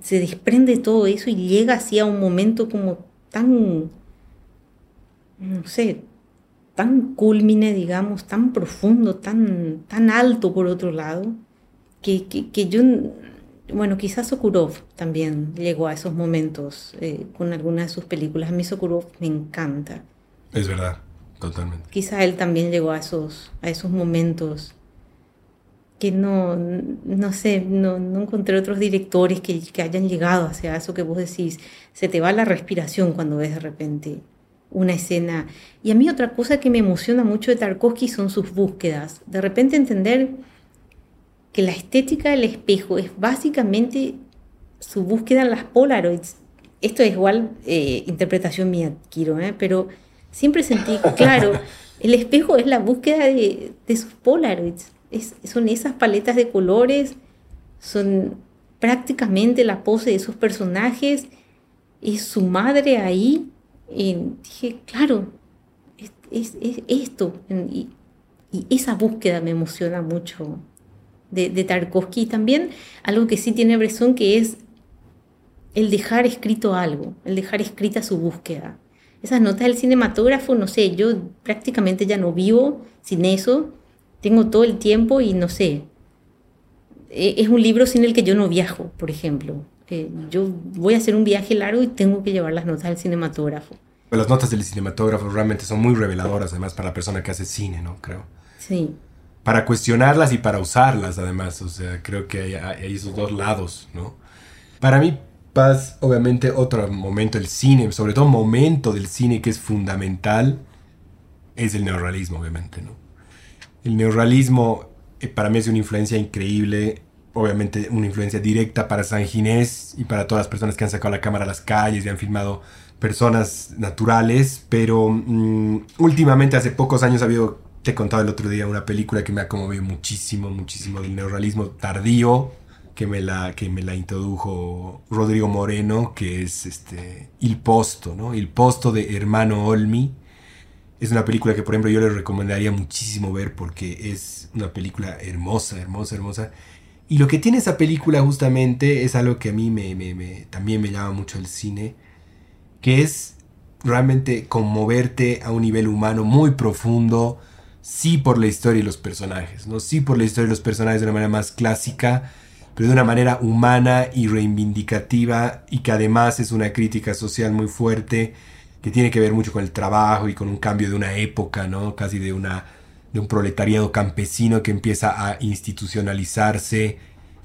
Se desprende todo eso y llega así a un momento como tan, no sé, tan culmine, digamos, tan profundo, tan, tan alto por otro lado, que, que yo bueno, quizás Sokurov también llegó a esos momentos eh, con algunas de sus películas. A mí Sokurov me encanta. Es verdad, totalmente. Quizá él también llegó a esos, a esos momentos que no, no sé, no, no encontré otros directores que, que, hayan llegado hacia eso que vos decís. Se te va la respiración cuando ves de repente una escena. Y a mí otra cosa que me emociona mucho de Tarkovsky son sus búsquedas. De repente entender que la estética del espejo es básicamente su búsqueda en las Polaroids. Esto es igual eh, interpretación mía, quiero, ¿eh? pero siempre sentí, claro, el espejo es la búsqueda de, sus Polaroids. son esas paletas de colores, son prácticamente la pose de sus personajes, es su madre ahí. Y dije, claro, es, esto. y esa búsqueda me emociona mucho de, Tarkovsky. también algo que sí tiene Bresson, que es el dejar escrito algo, el dejar escrita su búsqueda. Esas notas del cinematógrafo, no sé, yo prácticamente ya no vivo sin eso, tengo todo el tiempo y no sé, e, es un libro sin el que yo no viajo, por ejemplo. Eh, yo voy a hacer un viaje largo y tengo que llevar las notas del cinematógrafo. Las notas del cinematógrafo realmente son muy reveladoras, además, para la persona que hace cine, ¿no? Creo. Sí para cuestionarlas y para usarlas además. O sea, creo que hay, esos dos lados, ¿no? Para mí, Paz, obviamente, otro momento del cine, sobre todo momento del cine que es fundamental, es el neorrealismo, obviamente, ¿no? El neorrealismo eh, para mí es una influencia increíble, obviamente una influencia directa para San Ginés y para todas las personas que han sacado la cámara a las calles y han filmado personas naturales, pero mm, últimamente hace pocos años ha habido te he contado el otro día una película que me ha conmovido muchísimo, muchísimo del neorrealismo tardío, que me la, que me la introdujo Rodrigo Moreno, que es este, Il Posto, ¿no? Il Posto de Hermano Olmi, es una película que, por ejemplo, yo les recomendaría muchísimo ver porque es una película hermosa, hermosa, hermosa. Y lo que tiene esa película justamente es algo que a mí me, también me llama mucho el cine, que es realmente conmoverte a un nivel humano muy profundo, sí por la historia y los personajes, ¿no? Sí por la historia y los personajes de una manera más clásica, pero de una manera humana y reivindicativa y que además es una crítica social muy fuerte que tiene que ver mucho con el trabajo y con un cambio de una época, ¿no? Casi de una de un proletariado campesino que empieza a institucionalizarse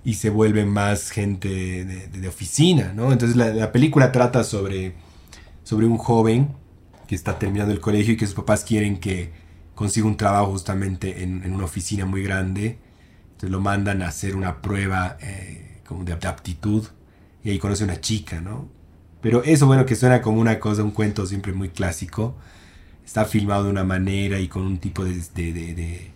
y se vuelve más gente de, oficina, ¿no? Entonces la, película trata sobre, sobre un joven que está terminando el colegio y que sus papás quieren que consiga un trabajo justamente en, una oficina muy grande. Entonces lo mandan a hacer una prueba eh, como de aptitud y ahí conoce a una chica, ¿no? Pero eso, bueno, que suena como una cosa, un cuento siempre muy clásico está filmado de una manera y con un tipo de, de,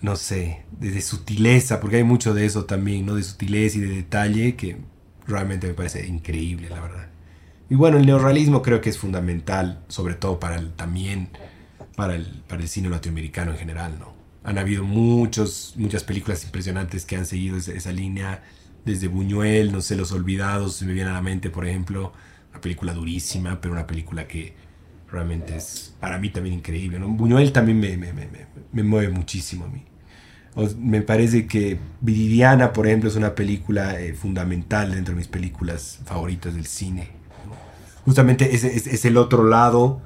no sé, de, sutileza, porque hay mucho de eso también, ¿no? De sutileza y de detalle que realmente me parece increíble, la verdad. Y bueno, el neorrealismo creo que es fundamental, sobre todo para el, también para el, para el cine latinoamericano en general, ¿no? Han habido muchos, muchas películas impresionantes que han seguido esa, esa línea, desde Buñuel, no sé, Los Olvidados, se me viene a la mente, por ejemplo, una película durísima, pero una película que realmente es para mí también increíble. ¿no? Buñuel también me, me, me, me, mueve muchísimo a mí. me parece que Viridiana, por ejemplo, es una película eh, fundamental dentro de mis películas favoritas del cine. Justamente es, es, el otro lado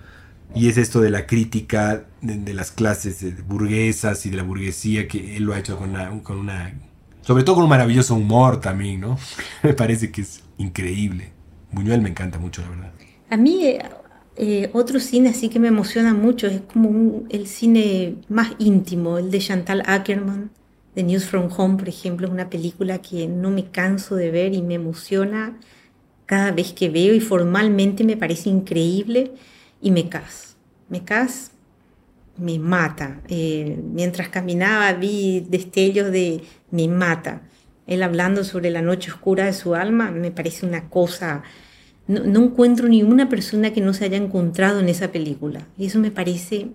y es esto de la crítica de, las clases burguesas y de la burguesía que él lo ha hecho con una, con una... Sobre todo con un maravilloso humor también, ¿no? me parece que es increíble. Buñuel me encanta mucho, la verdad. A mí eh, eh, otro cine así que me emociona mucho es como el cine más íntimo, el de Chantal Ackerman, de News from Home, por ejemplo, es una película que no me canso de ver y me emociona cada vez que veo y formalmente me parece increíble y me cas. Me cas me mata. Eh, mientras caminaba vi destellos de me mata. Él hablando sobre la noche oscura de su alma me parece una cosa no, encuentro ni una persona que no se haya encontrado en esa película. Y eso me parece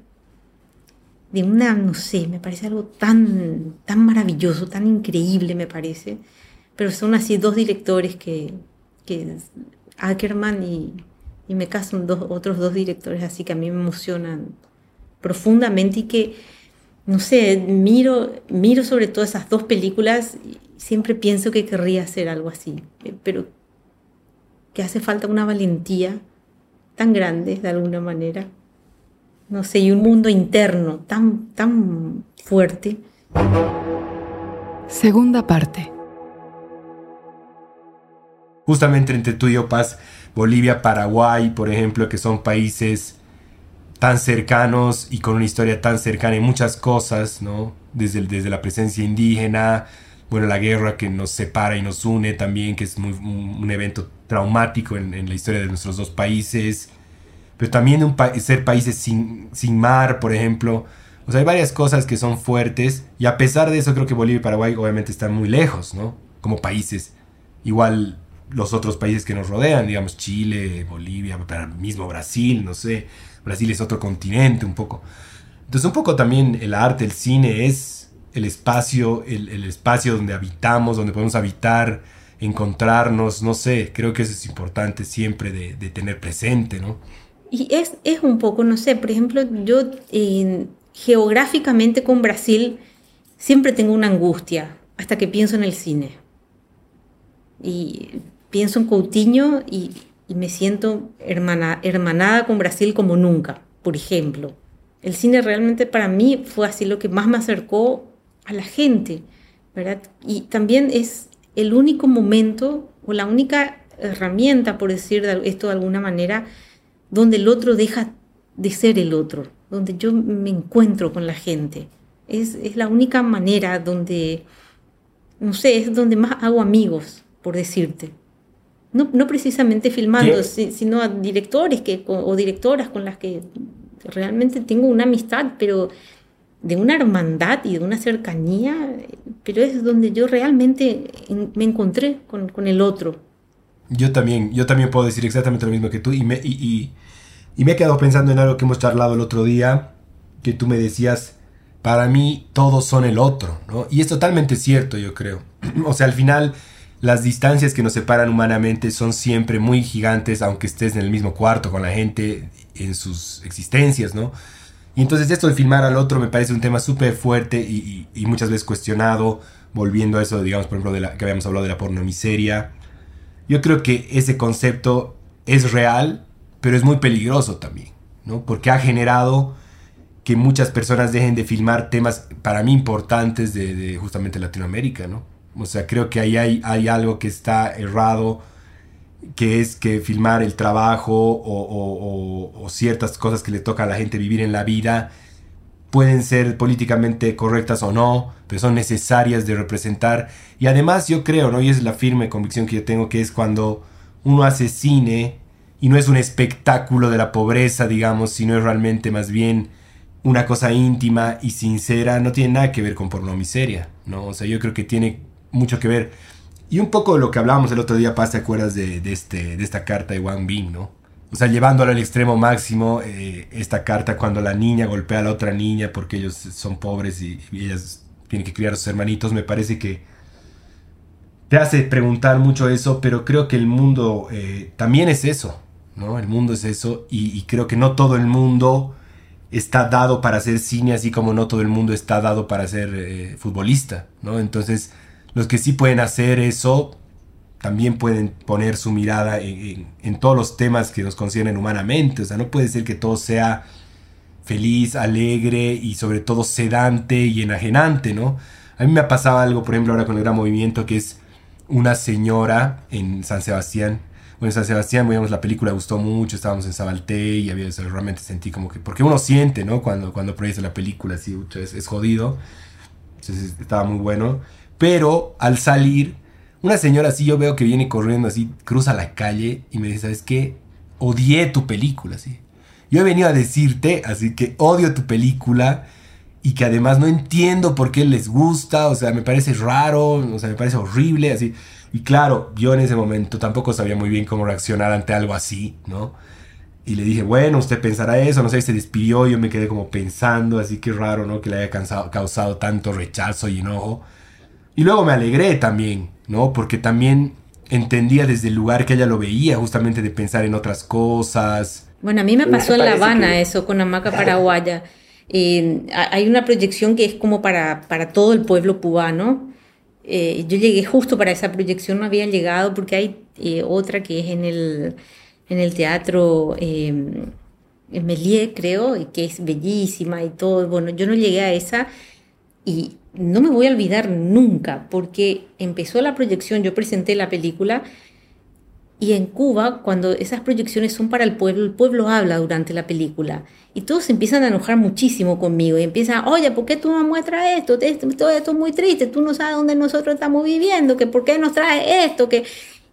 de una, no sé, me parece algo tan, tan maravilloso, tan increíble, me parece. Pero son así dos directores que, que Ackerman y, y me casan dos, otros dos directores así que a mí me emocionan profundamente y que, no sé, miro, miro sobre todo esas dos películas y siempre pienso que querría hacer algo así, pero que hace falta una valentía tan grande de alguna manera, no sé, y un mundo interno tan, tan fuerte. Segunda parte. Justamente entre tú y yo, Paz, Bolivia, Paraguay, por ejemplo, que son países tan cercanos y con una historia tan cercana en muchas cosas, ¿no? Desde, desde la presencia indígena, bueno, la guerra que nos separa y nos une también, que es un, evento traumático en, la historia de nuestros dos países, pero también un ser países sin, sin mar, por ejemplo. O sea, hay varias cosas que son fuertes y a pesar de eso creo que Bolivia y Paraguay obviamente están muy lejos, ¿no? Como países. Igual los otros países que nos rodean, digamos Chile, Bolivia, mismo Brasil, no sé. Brasil es otro continente un poco. Entonces un poco también el arte, el cine es el espacio, el, espacio donde habitamos, donde podemos habitar, encontrarnos, no sé, creo que eso es importante siempre de, tener presente, ¿no? Y es, es, un poco, no sé, por ejemplo, yo geográficamente con Brasil siempre tengo una angustia hasta que pienso en el cine. Y pienso en Coutinho y, y me siento hermana, hermanada con Brasil como nunca, por ejemplo. El cine realmente para mí fue así lo que más me acercó a la gente, ¿verdad? Y también es el único momento o la única herramienta, por decir esto de alguna manera, donde el otro deja de ser el otro, donde yo me encuentro con la gente. Es, la única manera donde, no sé, es donde más hago amigos, por decirte. No, no precisamente filmando, sino a directores que, o directoras con las que realmente tengo una amistad, pero de una hermandad y de una cercanía, pero es donde yo realmente me encontré con, el otro. Yo también, yo también puedo decir exactamente lo mismo que tú y, me, y, Y me he quedado pensando en algo que hemos charlado el otro día, que tú me decías, para mí todos son el otro, ¿no? Y es totalmente cierto, yo creo. o sea, al final las distancias que nos separan humanamente son siempre muy gigantes, aunque estés en el mismo cuarto con la gente en sus existencias, ¿no? Y entonces esto de filmar al otro me parece un tema súper fuerte y, muchas veces cuestionado, volviendo a eso, digamos, por ejemplo, de la, que habíamos hablado de la pornomiseria. Yo creo que ese concepto es real, pero es muy peligroso también, ¿no? Porque ha generado que muchas personas dejen de filmar temas para mí importantes de, justamente Latinoamérica, ¿no? O sea, creo que ahí hay, algo que está errado, que es que filmar el trabajo o, ciertas cosas que le toca a la gente vivir en la vida pueden ser políticamente correctas o no, pero son necesarias de representar. Y además yo creo, ¿no? Y es la firme convicción que yo tengo, que es cuando uno hace cine y no es un espectáculo de la pobreza, digamos, sino es realmente más bien una cosa íntima y sincera, no tiene nada que ver con porno miseria, ¿no? O sea, yo creo que tiene mucho que ver. Y un poco de lo que hablábamos el otro día, Paz, ¿te acuerdas de, este, de esta carta de Wang Bing, ¿no? O sea, llevándolo al extremo máximo, eh, esta carta cuando la niña golpea a la otra niña porque ellos son pobres y, ellas tienen que criar a sus hermanitos, me parece que te hace preguntar mucho eso, pero creo que el mundo eh, también es eso, ¿no? El mundo es eso y creo que no todo el mundo está dado para hacer cine, así como no todo el mundo está dado para ser eh, futbolista, ¿no? Entonces, los que sí pueden hacer eso, también pueden poner su mirada en, todos los temas que nos conciernen humanamente. O sea, no puede ser que todo sea feliz, alegre y sobre todo sedante y enajenante, ¿no? A mí me ha pasado algo, por ejemplo, ahora con el gran movimiento, que es una señora en San Sebastián bueno, San Sebastián, digamos, la película gustó mucho, estábamos en Sabalté y había, realmente sentí como que, porque uno siente, ¿no? Cuando, cuando proyecta la película, así, es, es jodido. Entonces estaba muy bueno. Pero al salir, una señora así yo veo que viene corriendo así, cruza la calle y me dice, ¿sabes qué? Odié tu película, así. Yo he venido a decirte, así que odio tu película y que además no entiendo por qué les gusta, o sea, me parece raro, o sea, me parece horrible, así. Y claro, yo en ese momento tampoco sabía muy bien cómo reaccionar ante algo así, ¿no? Y le dije, bueno, usted pensará eso, no sé, se despidió, yo me quedé como pensando, así que raro, ¿no? Que le haya causado tanto rechazo y enojo. Y luego me alegré también, ¿no? Porque también entendía desde el lugar que ella lo veía, justamente de pensar en otras cosas. Bueno, a mí me pasó en La Habana eso con Hamaca Paraguaya. Eh, hay una proyección que es como para, para todo el pueblo cubano eh, yo llegué justo para esa proyección, no había llegado porque hay eh, otra que es en el, en el teatro eh, en Melier, creo, y que es bellísima y todo. Bueno, yo no llegué a esa y no me voy a olvidar nunca porque empezó la proyección, yo presenté la película y en Cuba, cuando esas proyecciones son para el pueblo, el pueblo habla durante la película. Y todos empiezan a enojar muchísimo conmigo. Y empiezan, oye, ¿por qué tú no muestras esto? Todo esto es muy triste. Tú no sabes dónde nosotros estamos viviendo. que ¿Por qué nos trae esto? que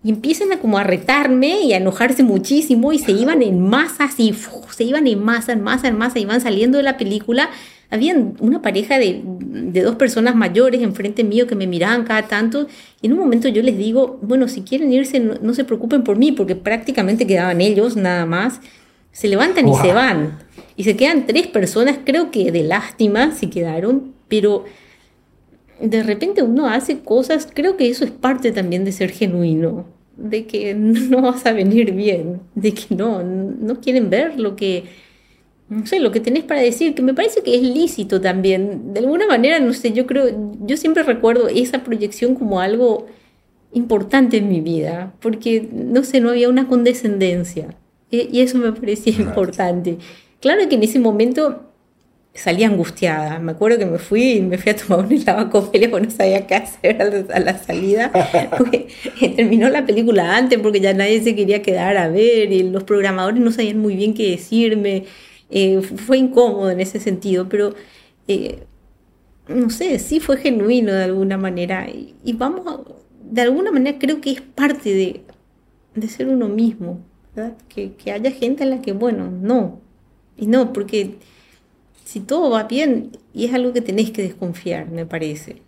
Y empiezan a como a retarme y a enojarse muchísimo. Y se iban en masa así. se iban en masa, en masa, en masa. Iban saliendo de la película habían una pareja de, dos personas mayores enfrente mío que me miraban cada tanto y en un momento yo les digo, bueno, si quieren irse no, se preocupen por mí porque prácticamente quedaban ellos nada más. Se levantan y se van. Y se quedan tres personas, creo que de lástima se quedaron, pero de repente uno hace cosas, creo que eso es parte también de ser genuino, de que no vas a venir bien, de que no, no quieren ver lo que no sé, lo que tenés para decir, que me parece que es lícito también. De alguna manera, no sé, yo creo, yo siempre recuerdo esa proyección como algo importante en mi vida, porque, no sé, no había una condescendencia. Y, eso me parecía importante. Claro que en ese momento salí angustiada. Me acuerdo que me fui y me fui a tomar un helado con no sabía qué hacer a la, salida. terminó la película antes porque ya nadie se quería quedar a ver y los programadores no sabían muy bien qué decirme. Eh, fue incómodo en ese sentido, pero eh, no sé, sí fue genuino de alguna manera. Y, vamos, de alguna manera creo que es parte de, de ser uno mismo, Que, que, haya gente en la que, bueno, no, y no, porque si todo va bien, y es algo que tenés que desconfiar, me parece.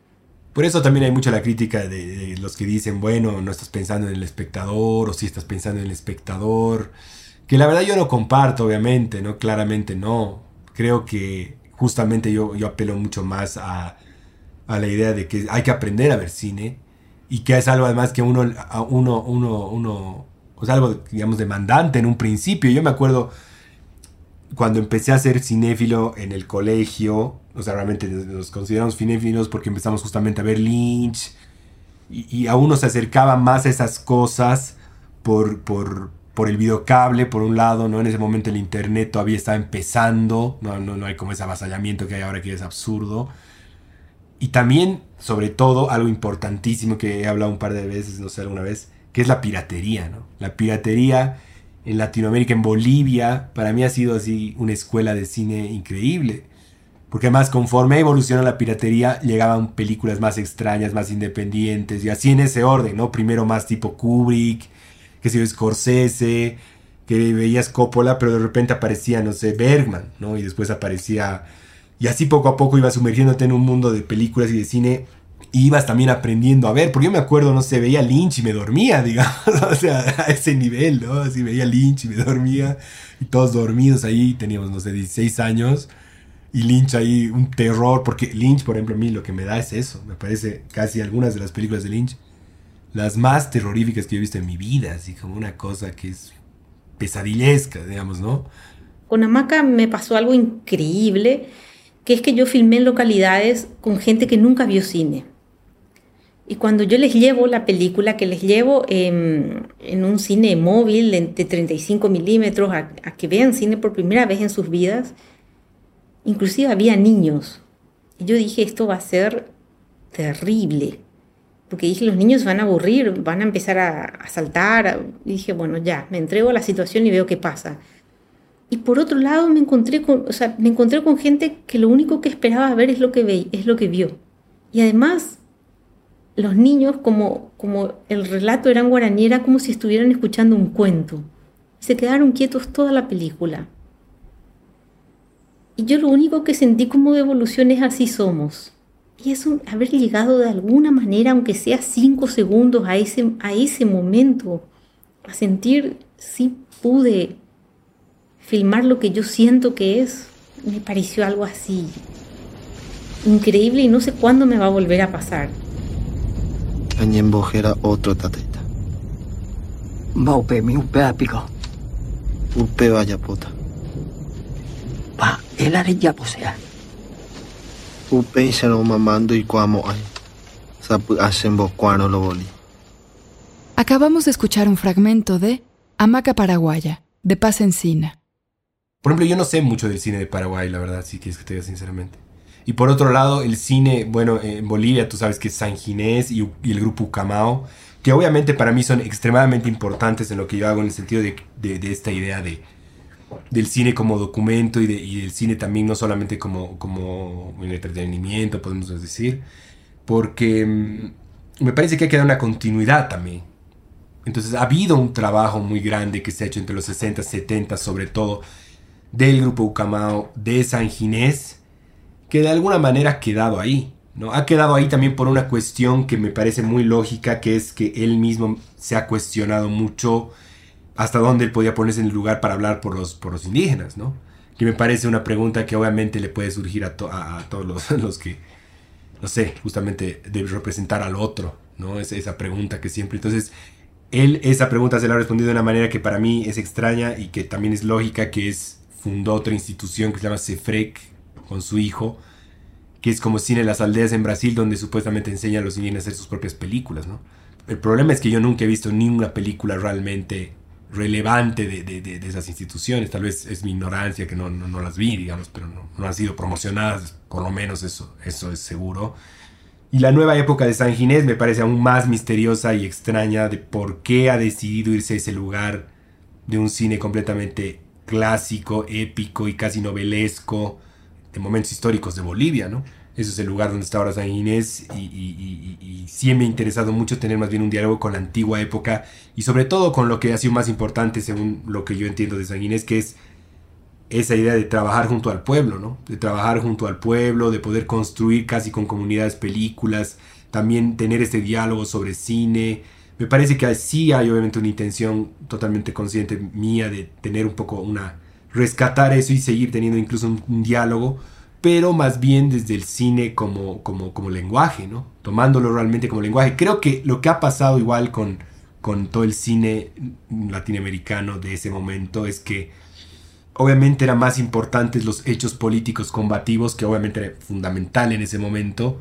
Por eso también hay mucha la crítica de los que dicen, bueno, no estás pensando en el espectador, o si estás pensando en el espectador que la verdad yo no comparto, obviamente, ¿no? Claramente no. Creo que justamente yo, yo apelo mucho más a, a la idea de que hay que aprender a ver cine y que es algo además que uno, uno, uno, uno, o sea, algo, digamos, demandante en un principio. Yo me acuerdo cuando empecé a ser cinéfilo en el colegio, o sea, realmente nos consideramos cinéfilos porque empezamos justamente a ver Lynch y, y a uno se acercaba más a esas cosas por, por, por el videocable, por un lado, ¿no? En ese momento el internet todavía estaba empezando, no, no, no hay como ese avasallamiento que hay ahora que es absurdo. Y también, sobre todo, algo importantísimo que he hablado un par de veces, no sé, alguna vez, que es la piratería, ¿no? La piratería en Latinoamérica, en Bolivia, para mí ha sido así una escuela de cine increíble. Porque además, conforme evoluciona la piratería, llegaban películas más extrañas, más independientes, y así en ese orden, ¿no? Primero más tipo Kubrick, que se Scorsese, que veías Coppola, pero de repente aparecía, no sé, Bergman, ¿no? Y después aparecía y así poco a poco ibas sumergiéndote en un mundo de películas y de cine y ibas también aprendiendo a ver, porque yo me acuerdo, no sé, veía Lynch y me dormía, digamos, o sea, a ese nivel, ¿no? Así veía Lynch y me dormía, y todos dormidos ahí, teníamos, no sé, 16 años, y Lynch ahí, un terror, porque Lynch, por ejemplo, a mí lo que me da es eso, me parece casi algunas de las películas de Lynch, las más terroríficas que he visto en mi vida, así como una cosa que es pesadillesca, digamos, ¿no? Con Hamaca me pasó algo increíble que es que yo filmé en localidades con gente que nunca vio cine. Y cuando yo les llevo la película, que les llevo en, un cine móvil de 35 milímetros a, que vean cine por primera vez en sus vidas, inclusive había niños. Y yo dije, esto va a ser terrible. Porque dije, los niños van a aburrir, van a empezar a, saltar. Y dije, bueno, ya, me entrego a la situación y veo qué pasa. Y por otro lado me encontré con, me encontré con gente que lo único que esperaba ver es lo que ve, es lo que vio. Y además los niños, como, como el relato era en guaraní, como si estuvieran escuchando un cuento. Se quedaron quietos toda la película. Y yo lo único que sentí como devolución es así somos. Y eso, haber llegado de alguna manera, aunque sea cinco segundos, a ese, a ese momento, a sentir si pude filmar lo que yo siento que es, me pareció algo así increíble y no sé cuándo me va a volver a pasar. Añembojera otro tatita. Maupe mi upe apico. Upe vaya puta. Pa, el posea. Upe y se lo mamando y cuamo hay. Sapu hacen cuano lo boli. Acabamos de escuchar un fragmento de Hamaca Paraguaya, de Paz Encina. Por ejemplo, yo no sé mucho del cine de Paraguay, la verdad, si quieres que te diga sinceramente. Y por otro lado, el cine, bueno, en Bolivia tú sabes que es San Ginés y, el grupo Ucamao, que obviamente para mí son extremadamente importantes en lo que yo hago en el sentido de, esta idea de, del cine como documento y, de, del cine también no solamente como, como entretenimiento, podemos decir, porque mm, me parece que hay que dar una continuidad también. Entonces ha habido un trabajo muy grande que se ha hecho entre los 60, 70 sobre todo, del grupo Ucamao de San Ginés, que de alguna manera ha quedado ahí. ¿no? Ha quedado ahí también por una cuestión que me parece muy lógica, que es que él mismo se ha cuestionado mucho hasta dónde él podía ponerse en el lugar para hablar por los, por los indígenas, ¿no? Que me parece una pregunta que obviamente le puede surgir a, todos los, los, que, no sé, justamente debe representar al otro, ¿no? Es esa pregunta que siempre... Entonces, él esa pregunta se la ha respondido de una manera que para mí es extraña y que también es lógica, que es fundó otra institución que se llama CEFREC con su hijo, que es como cine en las aldeas en Brasil, donde supuestamente enseña a los indígenas a hacer sus propias películas, ¿no? El problema es que yo nunca he visto ninguna película realmente relevante de, esas instituciones. Tal vez es mi ignorancia que no, no, las vi, digamos, pero no, no, han sido promocionadas, por lo menos eso, eso es seguro. Y la nueva época de San Ginés me parece aún más misteriosa y extraña de por qué ha decidido irse a ese lugar de un cine completamente clásico, épico y casi novelesco de momentos históricos de Bolivia, ¿no? Ese es el lugar donde está ahora San Inés y, y, y, sí me ha interesado mucho tener más bien un diálogo con la antigua época y sobre todo con lo que ha sido más importante según lo que yo entiendo de San Inés, que es esa idea de trabajar junto al pueblo, ¿no? De trabajar junto al pueblo, de poder construir casi con comunidades películas, también tener ese diálogo sobre cine, Me parece que sí hay obviamente una intención totalmente consciente mía de tener un poco una... rescatar eso y seguir teniendo incluso un, diálogo, pero más bien desde el cine como, como, como lenguaje, ¿no? Tomándolo realmente como lenguaje. Creo que lo que ha pasado igual con, con todo el cine latinoamericano de ese momento es que obviamente eran más importantes los hechos políticos combativos, que obviamente era fundamental en ese momento,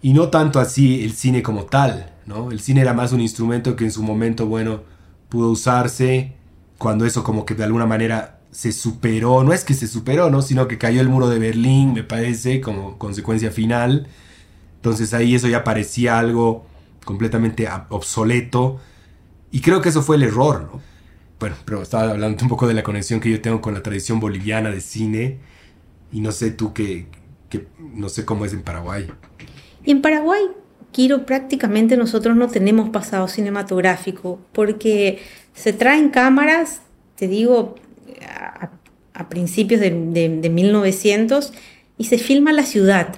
y no tanto así el cine como tal, ¿no? El cine era más un instrumento que en su momento, bueno, pudo usarse cuando eso como que de alguna manera se superó, no es que se superó, ¿no? Sino que cayó el muro de Berlín, me parece, como consecuencia final. Entonces ahí eso ya parecía algo completamente obsoleto. Y creo que eso fue el error, ¿no? Bueno, pero estaba hablando un poco de la conexión que yo tengo con la tradición boliviana de cine. Y no sé tú qué, no sé cómo es en Paraguay. En Paraguay Quiro, prácticamente nosotros no tenemos pasado cinematográfico porque se traen cámaras, te digo, a, principios de, 1900 y se filma la ciudad.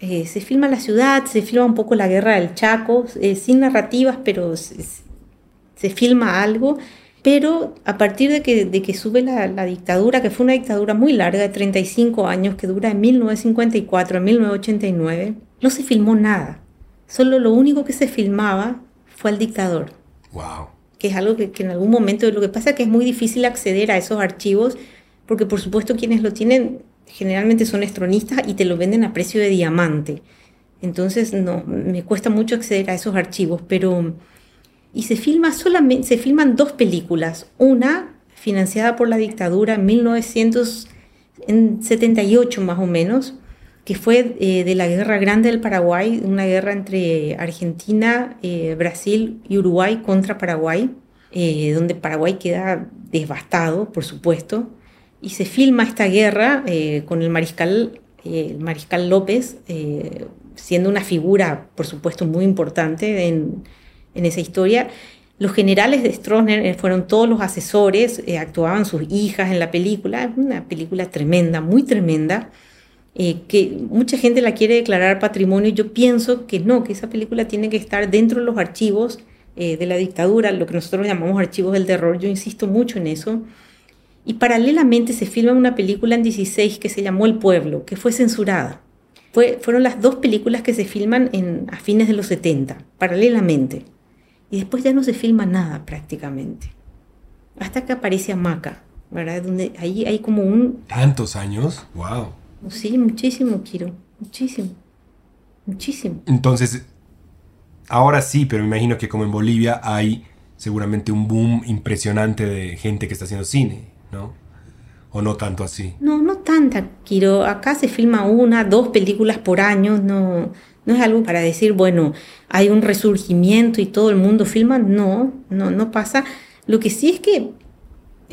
Eh, se filma la ciudad, se filma un poco la guerra del Chaco, eh, sin narrativas, pero se, filma algo. Pero a partir de que, de que sube la, la, dictadura, que fue una dictadura muy larga, de 35 años, que dura de 1954 a 1989, no se filmó nada. Solo lo único que se filmaba fue el dictador. Wow. Que es algo que, en algún momento, lo que pasa es que es muy difícil acceder a esos archivos, porque por supuesto quienes lo tienen generalmente son estronistas y te lo venden a precio de diamante. Entonces, no, me cuesta mucho acceder a esos archivos, pero... Y se filma solamente, se filman dos películas. Una financiada por la dictadura en 1978 más o menos, que fue eh, de la Guerra Grande del Paraguay, una guerra entre Argentina, eh, Brasil y Uruguay contra Paraguay, eh, donde Paraguay queda devastado, por supuesto, y se filma esta guerra con el mariscal, el mariscal López, siendo una figura, por supuesto, muy importante en, en esa historia. Los generales de Stroessner fueron todos los asesores, actuaban sus hijas en la película, una película tremenda, muy tremenda. Eh, que mucha gente la quiere declarar patrimonio, yo pienso que no, que esa película tiene que estar dentro de los archivos eh, de la dictadura, lo que nosotros llamamos archivos del terror, yo insisto mucho en eso. Y paralelamente se filma una película en 16 que se llamó El Pueblo, que fue censurada. Fue, fueron las dos películas que se filman en, a fines de los 70, paralelamente. Y después ya no se filma nada prácticamente. Hasta que aparece Amaca, ¿verdad? Donde ahí hay como un... ¿Tantos años? ¡Wow! Sí, muchísimo, Kiro. Muchísimo. Muchísimo. Entonces, ahora sí, pero me imagino que como en Bolivia hay seguramente un boom impresionante de gente que está haciendo cine, ¿no? ¿O no tanto así? No, no tanta, Kiro. Acá se filma una, dos películas por año. No, no es algo para decir, bueno, hay un resurgimiento y todo el mundo filma. No, no, no pasa. Lo que sí es que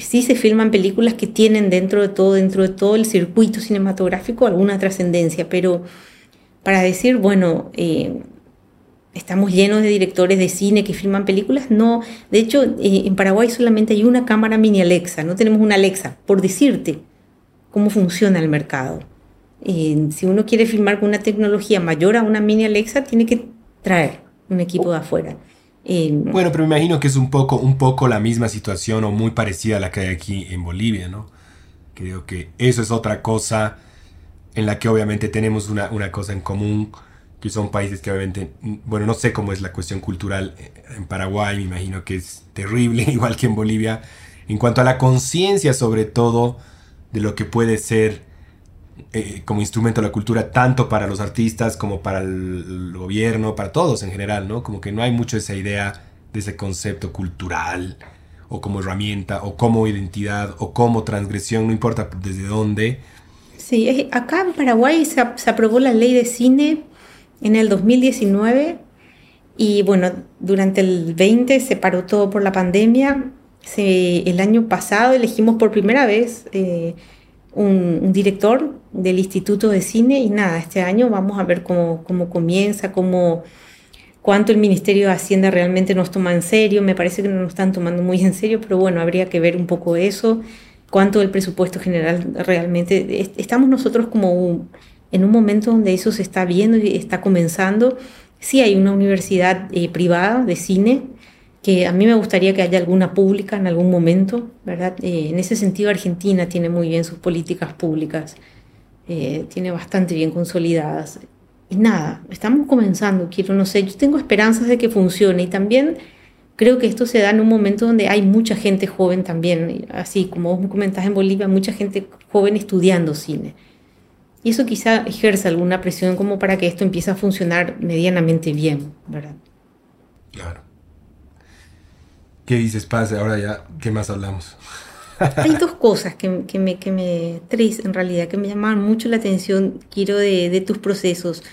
sí se filman películas que tienen dentro de todo, dentro de todo el circuito cinematográfico alguna trascendencia, pero para decir, bueno, eh, estamos llenos de directores de cine que filman películas, no, de hecho eh, en Paraguay solamente hay una cámara mini Alexa, no tenemos una Alexa, por decirte cómo funciona el mercado. Eh, si uno quiere filmar con una tecnología mayor a una mini Alexa, tiene que traer un equipo de afuera. Bueno, pero me imagino que es un poco, un poco la misma situación o muy parecida a la que hay aquí en Bolivia, ¿no? Creo que eso es otra cosa en la que obviamente tenemos una, una cosa en común, que son países que obviamente, bueno, no sé cómo es la cuestión cultural en Paraguay, me imagino que es terrible, igual que en Bolivia, en cuanto a la conciencia sobre todo de lo que puede ser eh, como instrumento de la cultura tanto para los artistas como para el, gobierno, para todos en general, ¿no? Como que no hay mucho esa idea de ese concepto cultural o como herramienta o como identidad o como transgresión, no importa desde dónde. Sí, acá en Paraguay se, aprobó la ley de cine en el 2019 y bueno, durante el 20 se paró todo por la pandemia. el año pasado elegimos por primera vez eh, un, director del Instituto de Cine y nada, este año vamos a ver cómo, cómo comienza, cómo, cuánto el Ministerio de Hacienda realmente nos toma en serio. Me parece que no nos están tomando muy en serio, pero bueno, habría que ver un poco eso, cuánto el presupuesto general realmente. Estamos nosotros como en un momento donde eso se está viendo y está comenzando. Sí hay una universidad eh, privada de cine que a mí me gustaría que haya alguna pública en algún momento, ¿verdad? Eh, en ese sentido Argentina tiene muy bien sus políticas públicas, eh, tiene bastante bien consolidadas. Y nada, estamos comenzando, quiero, no sé, yo tengo esperanzas de que funcione y también creo que esto se da en un momento donde hay mucha gente joven también, así como vos me comentás en Bolivia, mucha gente joven estudiando cine. Y eso quizá ejerce alguna presión como para que esto empiece a funcionar medianamente bien, ¿verdad? Claro. ¿Qué dices, Paz? Ahora ya, ¿qué más hablamos? Hay dos cosas que, que, me, que me, tres en realidad, que me llamaban mucho la atención, quiero, de, de tus procesos.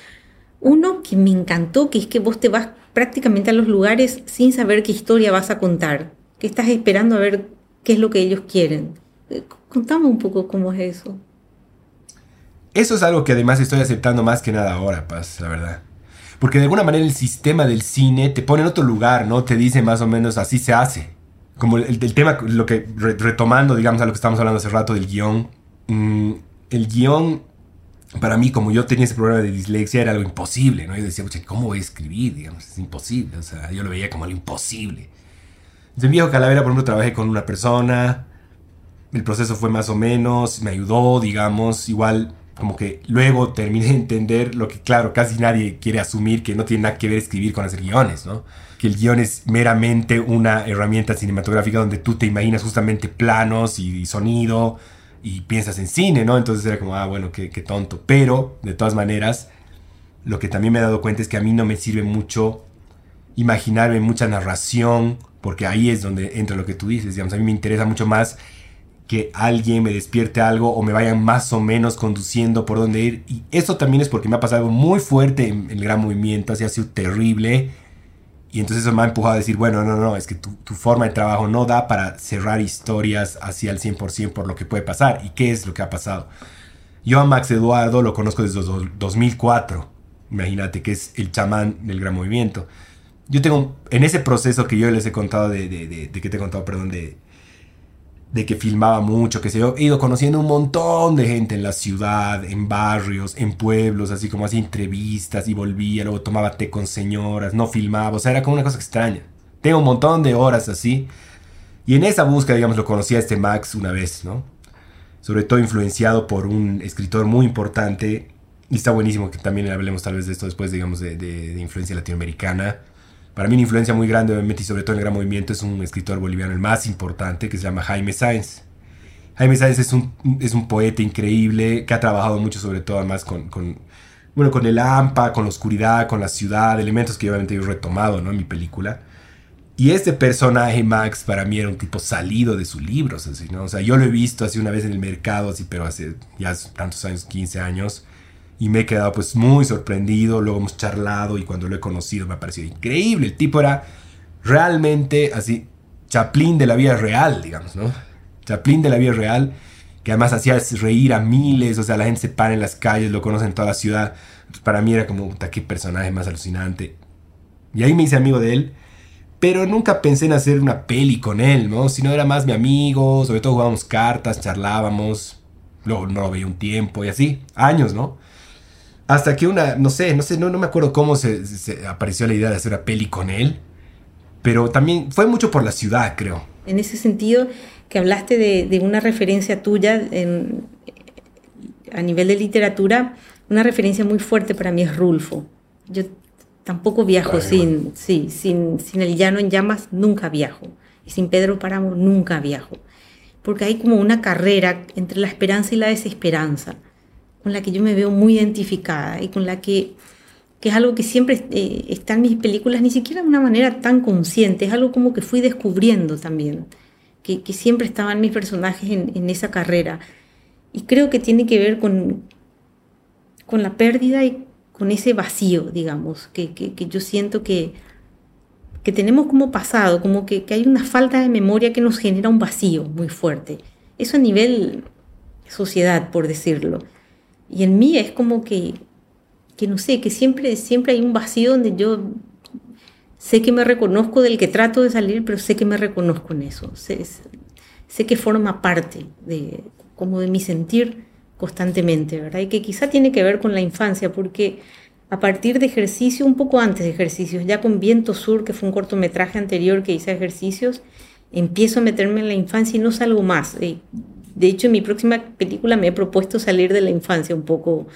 Uno que me encantó, que es que vos te vas prácticamente a los lugares sin saber qué historia vas a contar, que estás esperando a ver qué es lo que ellos quieren. Eh, contame un poco cómo es eso. Eso es algo que además estoy aceptando más que nada ahora, Paz, la verdad. Porque de alguna manera el sistema del cine te pone en otro lugar, ¿no? Te dice más o menos así se hace. Como el, tema, lo que retomando, digamos, a lo que estábamos hablando hace rato del guion. Mm, el guion, para mí, como yo tenía ese problema de dislexia, era algo imposible, ¿no? Yo decía, ¿cómo voy a escribir? Digamos, es imposible. O sea, yo lo veía como algo imposible. En Viejo Calavera, por ejemplo, trabajé con una persona. El proceso fue más o menos, me ayudó, digamos. Igual como que luego terminé de entender lo que, claro, casi nadie quiere asumir que no tiene nada que ver escribir con hacer guiones, ¿no? Que el guion es meramente una herramienta cinematográfica donde tú te imaginas justamente planos y, sonido y piensas en cine, ¿no? Entonces era como, ah, bueno, qué, qué tonto. Pero, de todas maneras, lo que también me he dado cuenta es que a mí no me sirve mucho imaginarme mucha narración, porque ahí es donde entra lo que tú dices, digamos, a mí me interesa mucho más que alguien me despierte algo o me vayan más o menos conduciendo por dónde ir. Y eso también es porque me ha pasado algo muy fuerte en, el gran movimiento, así ha sido terrible. Y entonces eso me ha empujado a decir, bueno, no, no, es que tu, forma de trabajo no da para cerrar historias así al 100% por lo que puede pasar. ¿Y qué es lo que ha pasado? Yo a Max Eduardo lo conozco desde 2004. Imagínate que es el chamán del gran movimiento. Yo tengo, en ese proceso que yo les he contado, de, de, de, de que te he contado, perdón, de, de que filmaba mucho, que se yo, he ido conociendo un montón de gente en la ciudad, en barrios, en pueblos, así como hacía entrevistas y volvía, luego tomaba té con señoras, no filmaba, o sea, era como una cosa extraña. Tengo un montón de horas así. Y en esa búsqueda, digamos, lo conocí a este Max una vez, ¿no? Sobre todo influenciado por un escritor muy importante. Y está buenísimo que también hablemos tal vez de esto después, digamos, de, de influencia latinoamericana para mí una influencia muy grande, obviamente, y sobre todo en el gran movimiento, es un escritor boliviano, el más importante, que se llama Jaime Sáenz. Jaime Sáenz es un, es un poeta increíble que ha trabajado mucho, sobre todo, además, con, con, bueno, con el AMPA, con la oscuridad, con la ciudad, elementos que obviamente yo he retomado ¿no? en mi película. Y este personaje, Max, para mí era un tipo salido de sus libros, ¿no? O sea, yo lo he visto así una vez en el mercado, así, pero hace ya tantos años, 15 años y me he quedado pues muy sorprendido, luego hemos charlado y cuando lo he conocido me ha parecido increíble, el tipo era realmente así, Chaplin de la vida real, digamos, ¿no? Chaplin de la vida real, que además hacía reír a miles, o sea, la gente se para en las calles, lo conoce en toda la ciudad, para mí era como, qué personaje más alucinante. Y ahí me hice amigo de él, pero nunca pensé en hacer una peli con él, ¿no? Sino era más mi amigo, sobre todo jugábamos cartas, charlábamos, luego no lo veía un tiempo y así, años, ¿no? Hasta que una, no sé, no sé, no, no me acuerdo cómo se, apareció la idea de hacer una peli con él, pero también fue mucho por la ciudad, creo. En ese sentido, que hablaste de, una referencia tuya a nivel de literatura, una referencia muy fuerte para mí es Rulfo. Yo tampoco viajo sin, sí, sin, sin el llano en llamas, nunca viajo. Y sin Pedro Páramo, nunca viajo. Porque hay como una carrera entre la esperanza y la desesperanza con la que yo me veo muy identificada y con la que, que es algo que siempre eh, está en mis películas, ni siquiera de una manera tan consciente, es algo como que fui descubriendo también, que, que siempre estaban mis personajes en, en, esa carrera. Y creo que tiene que ver con, con la pérdida y con ese vacío, digamos, que, que, que yo siento que, que tenemos como pasado, como que, que, hay una falta de memoria que nos genera un vacío muy fuerte. Eso a nivel sociedad, por decirlo. Y en mí es como que, que no sé, que siempre, siempre hay un vacío donde yo sé que me reconozco del que trato de salir, pero sé que me reconozco en eso. Sé, que forma parte de, como de mi sentir constantemente, ¿verdad? Y que quizá tiene que ver con la infancia, porque a partir de ejercicios, un poco antes de ejercicios, ya con Viento Sur, que fue un cortometraje anterior que hice ejercicios, empiezo a meterme en la infancia y no salgo más. Eh, de hecho, en mi próxima película me he propuesto salir de la infancia un poco.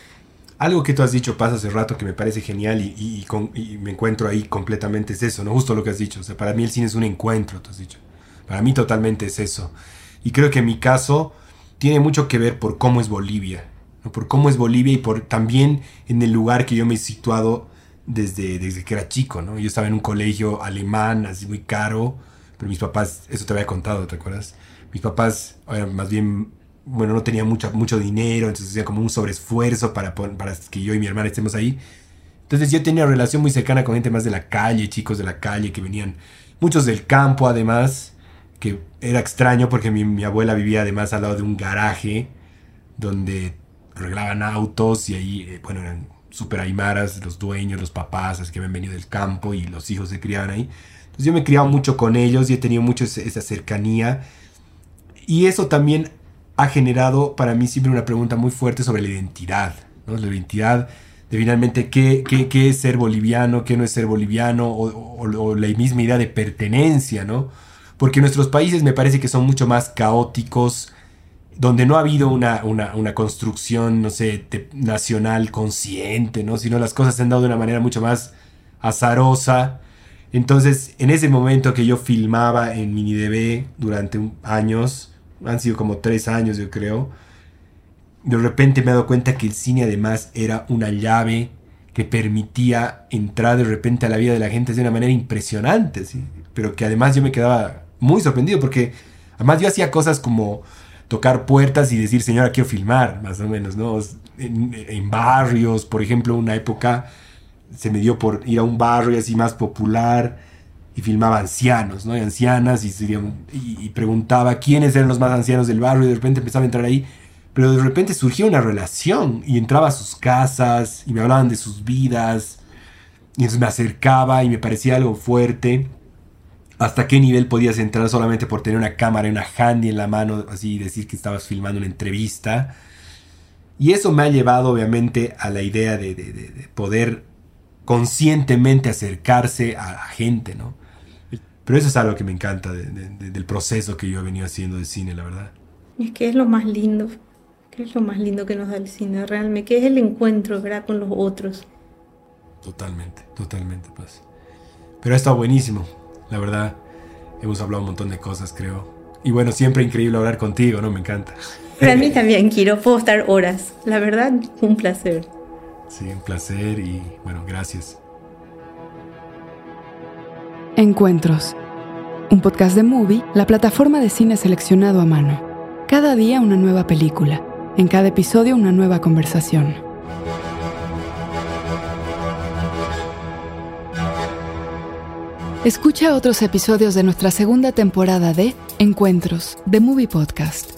Algo que tú has dicho pasa hace rato que me parece genial y, me encuentro ahí completamente es eso, ¿no? Justo lo que has dicho. O sea, para mí el cine es un encuentro, tú has dicho. Para mí totalmente es eso. Y creo que en mi caso tiene mucho que ver por cómo es Bolivia, ¿no? por cómo es Bolivia y por también en el lugar que yo me he situado desde, desde que era chico, ¿no? Yo estaba en un colegio alemán, así muy caro, pero mis papás, eso te había contado, ¿te acuerdas? Mis papás, más bien, bueno, no tenían mucho, mucho dinero, entonces hacía como un sobreesfuerzo para, para que yo y mi hermana estemos ahí. Entonces yo tenía relación muy cercana con gente más de la calle, chicos de la calle que venían, muchos del campo además, que era extraño porque mi, mi abuela vivía además al lado de un garaje donde arreglaban autos y ahí, eh, bueno, eran super aymaras, los dueños, los papás, así que habían venido del campo y los hijos se criaban ahí. Entonces yo me he criado mucho con ellos y he tenido mucho esa cercanía. Y eso también ha generado para mí siempre una pregunta muy fuerte sobre la identidad, ¿no? La identidad de finalmente qué, qué, qué es ser boliviano, qué no es ser boliviano, o, la misma idea de pertenencia, ¿no? Porque nuestros países me parece que son mucho más caóticos, donde no ha habido una, una, construcción, no sé, nacional consciente, ¿no? Sino las cosas se han dado de una manera mucho más azarosa. Entonces, en ese momento que yo filmaba en MiniDB durante años, han sido como tres años yo creo, de repente me he dado cuenta que el cine además era una llave que permitía entrar de repente a la vida de la gente de una manera impresionante, ¿sí? pero que además yo me quedaba muy sorprendido porque además yo hacía cosas como tocar puertas y decir, señora, quiero filmar, más o menos, ¿no? En, barrios, por ejemplo, una época se me dio por ir a un barrio así más popular y filmaba ancianos, ¿no? Y ancianas y, preguntaba quiénes eran los más ancianos del barrio y de repente empezaba a entrar ahí. Pero de repente surgió una relación y entraba a sus casas y me hablaban de sus vidas. Y me acercaba y me parecía algo fuerte hasta qué nivel podías entrar solamente por tener una cámara y una handy en la mano, así decir que estabas filmando una entrevista. Y eso me ha llevado obviamente a la idea de, poder conscientemente acercarse a la gente, ¿no? Pero eso es algo que me encanta del proceso que yo he venido haciendo de cine, la verdad. Es que es lo más lindo, que es lo más lindo que nos da el cine realmente, que es el encuentro, ¿verdad? Con los otros. Totalmente, totalmente, pues. Pero ha estado buenísimo. La verdad, hemos hablado un montón de cosas, creo. Y bueno, siempre increíble hablar contigo, ¿no? Me encanta. Para mí también, Kiro. Puedo estar horas. La verdad, un placer. Sí, un placer y bueno, gracias. Encuentros. Un podcast de Movie, la plataforma de cine seleccionado a mano. Cada día una nueva película. En cada episodio una nueva conversación. Escucha otros episodios de nuestra segunda temporada de Encuentros, de Movie Podcast,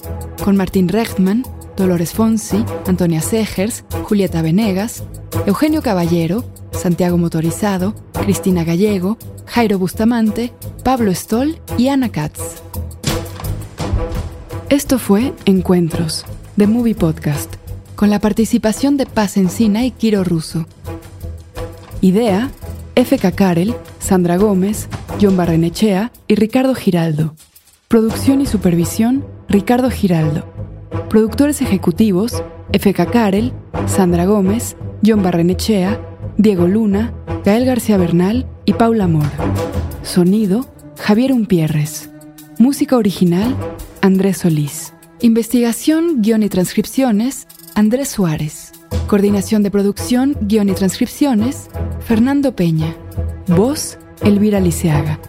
con Martín Rechtman, Dolores Fonsi, Antonia Segers, Julieta Venegas, Eugenio Caballero, Santiago Motorizado, Cristina Gallego, Jairo Bustamante, Pablo Stoll y Ana Katz. Esto fue Encuentros, de Movie Podcast, con la participación de Paz Encina y Kiro Russo. Idea, F.K. Karel, Sandra Gómez, John Barrenechea y Ricardo Giraldo. Producción y supervisión, Ricardo Giraldo. Productores ejecutivos, F.K. Karel, Sandra Gómez, John Barrenechea, Diego Luna, Gael García Bernal y Paula Mora. Sonido, Javier Umpierres. Música original, Andrés Solís. Investigación, guion y transcripciones, Andrés Suárez. Coordinación de producción, guion y transcripciones, Fernando Peña. Voz, Elvira Liceaga.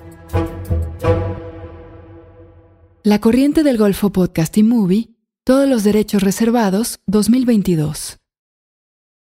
La Corriente del Golfo Podcast y Movie, todos los derechos reservados 2022.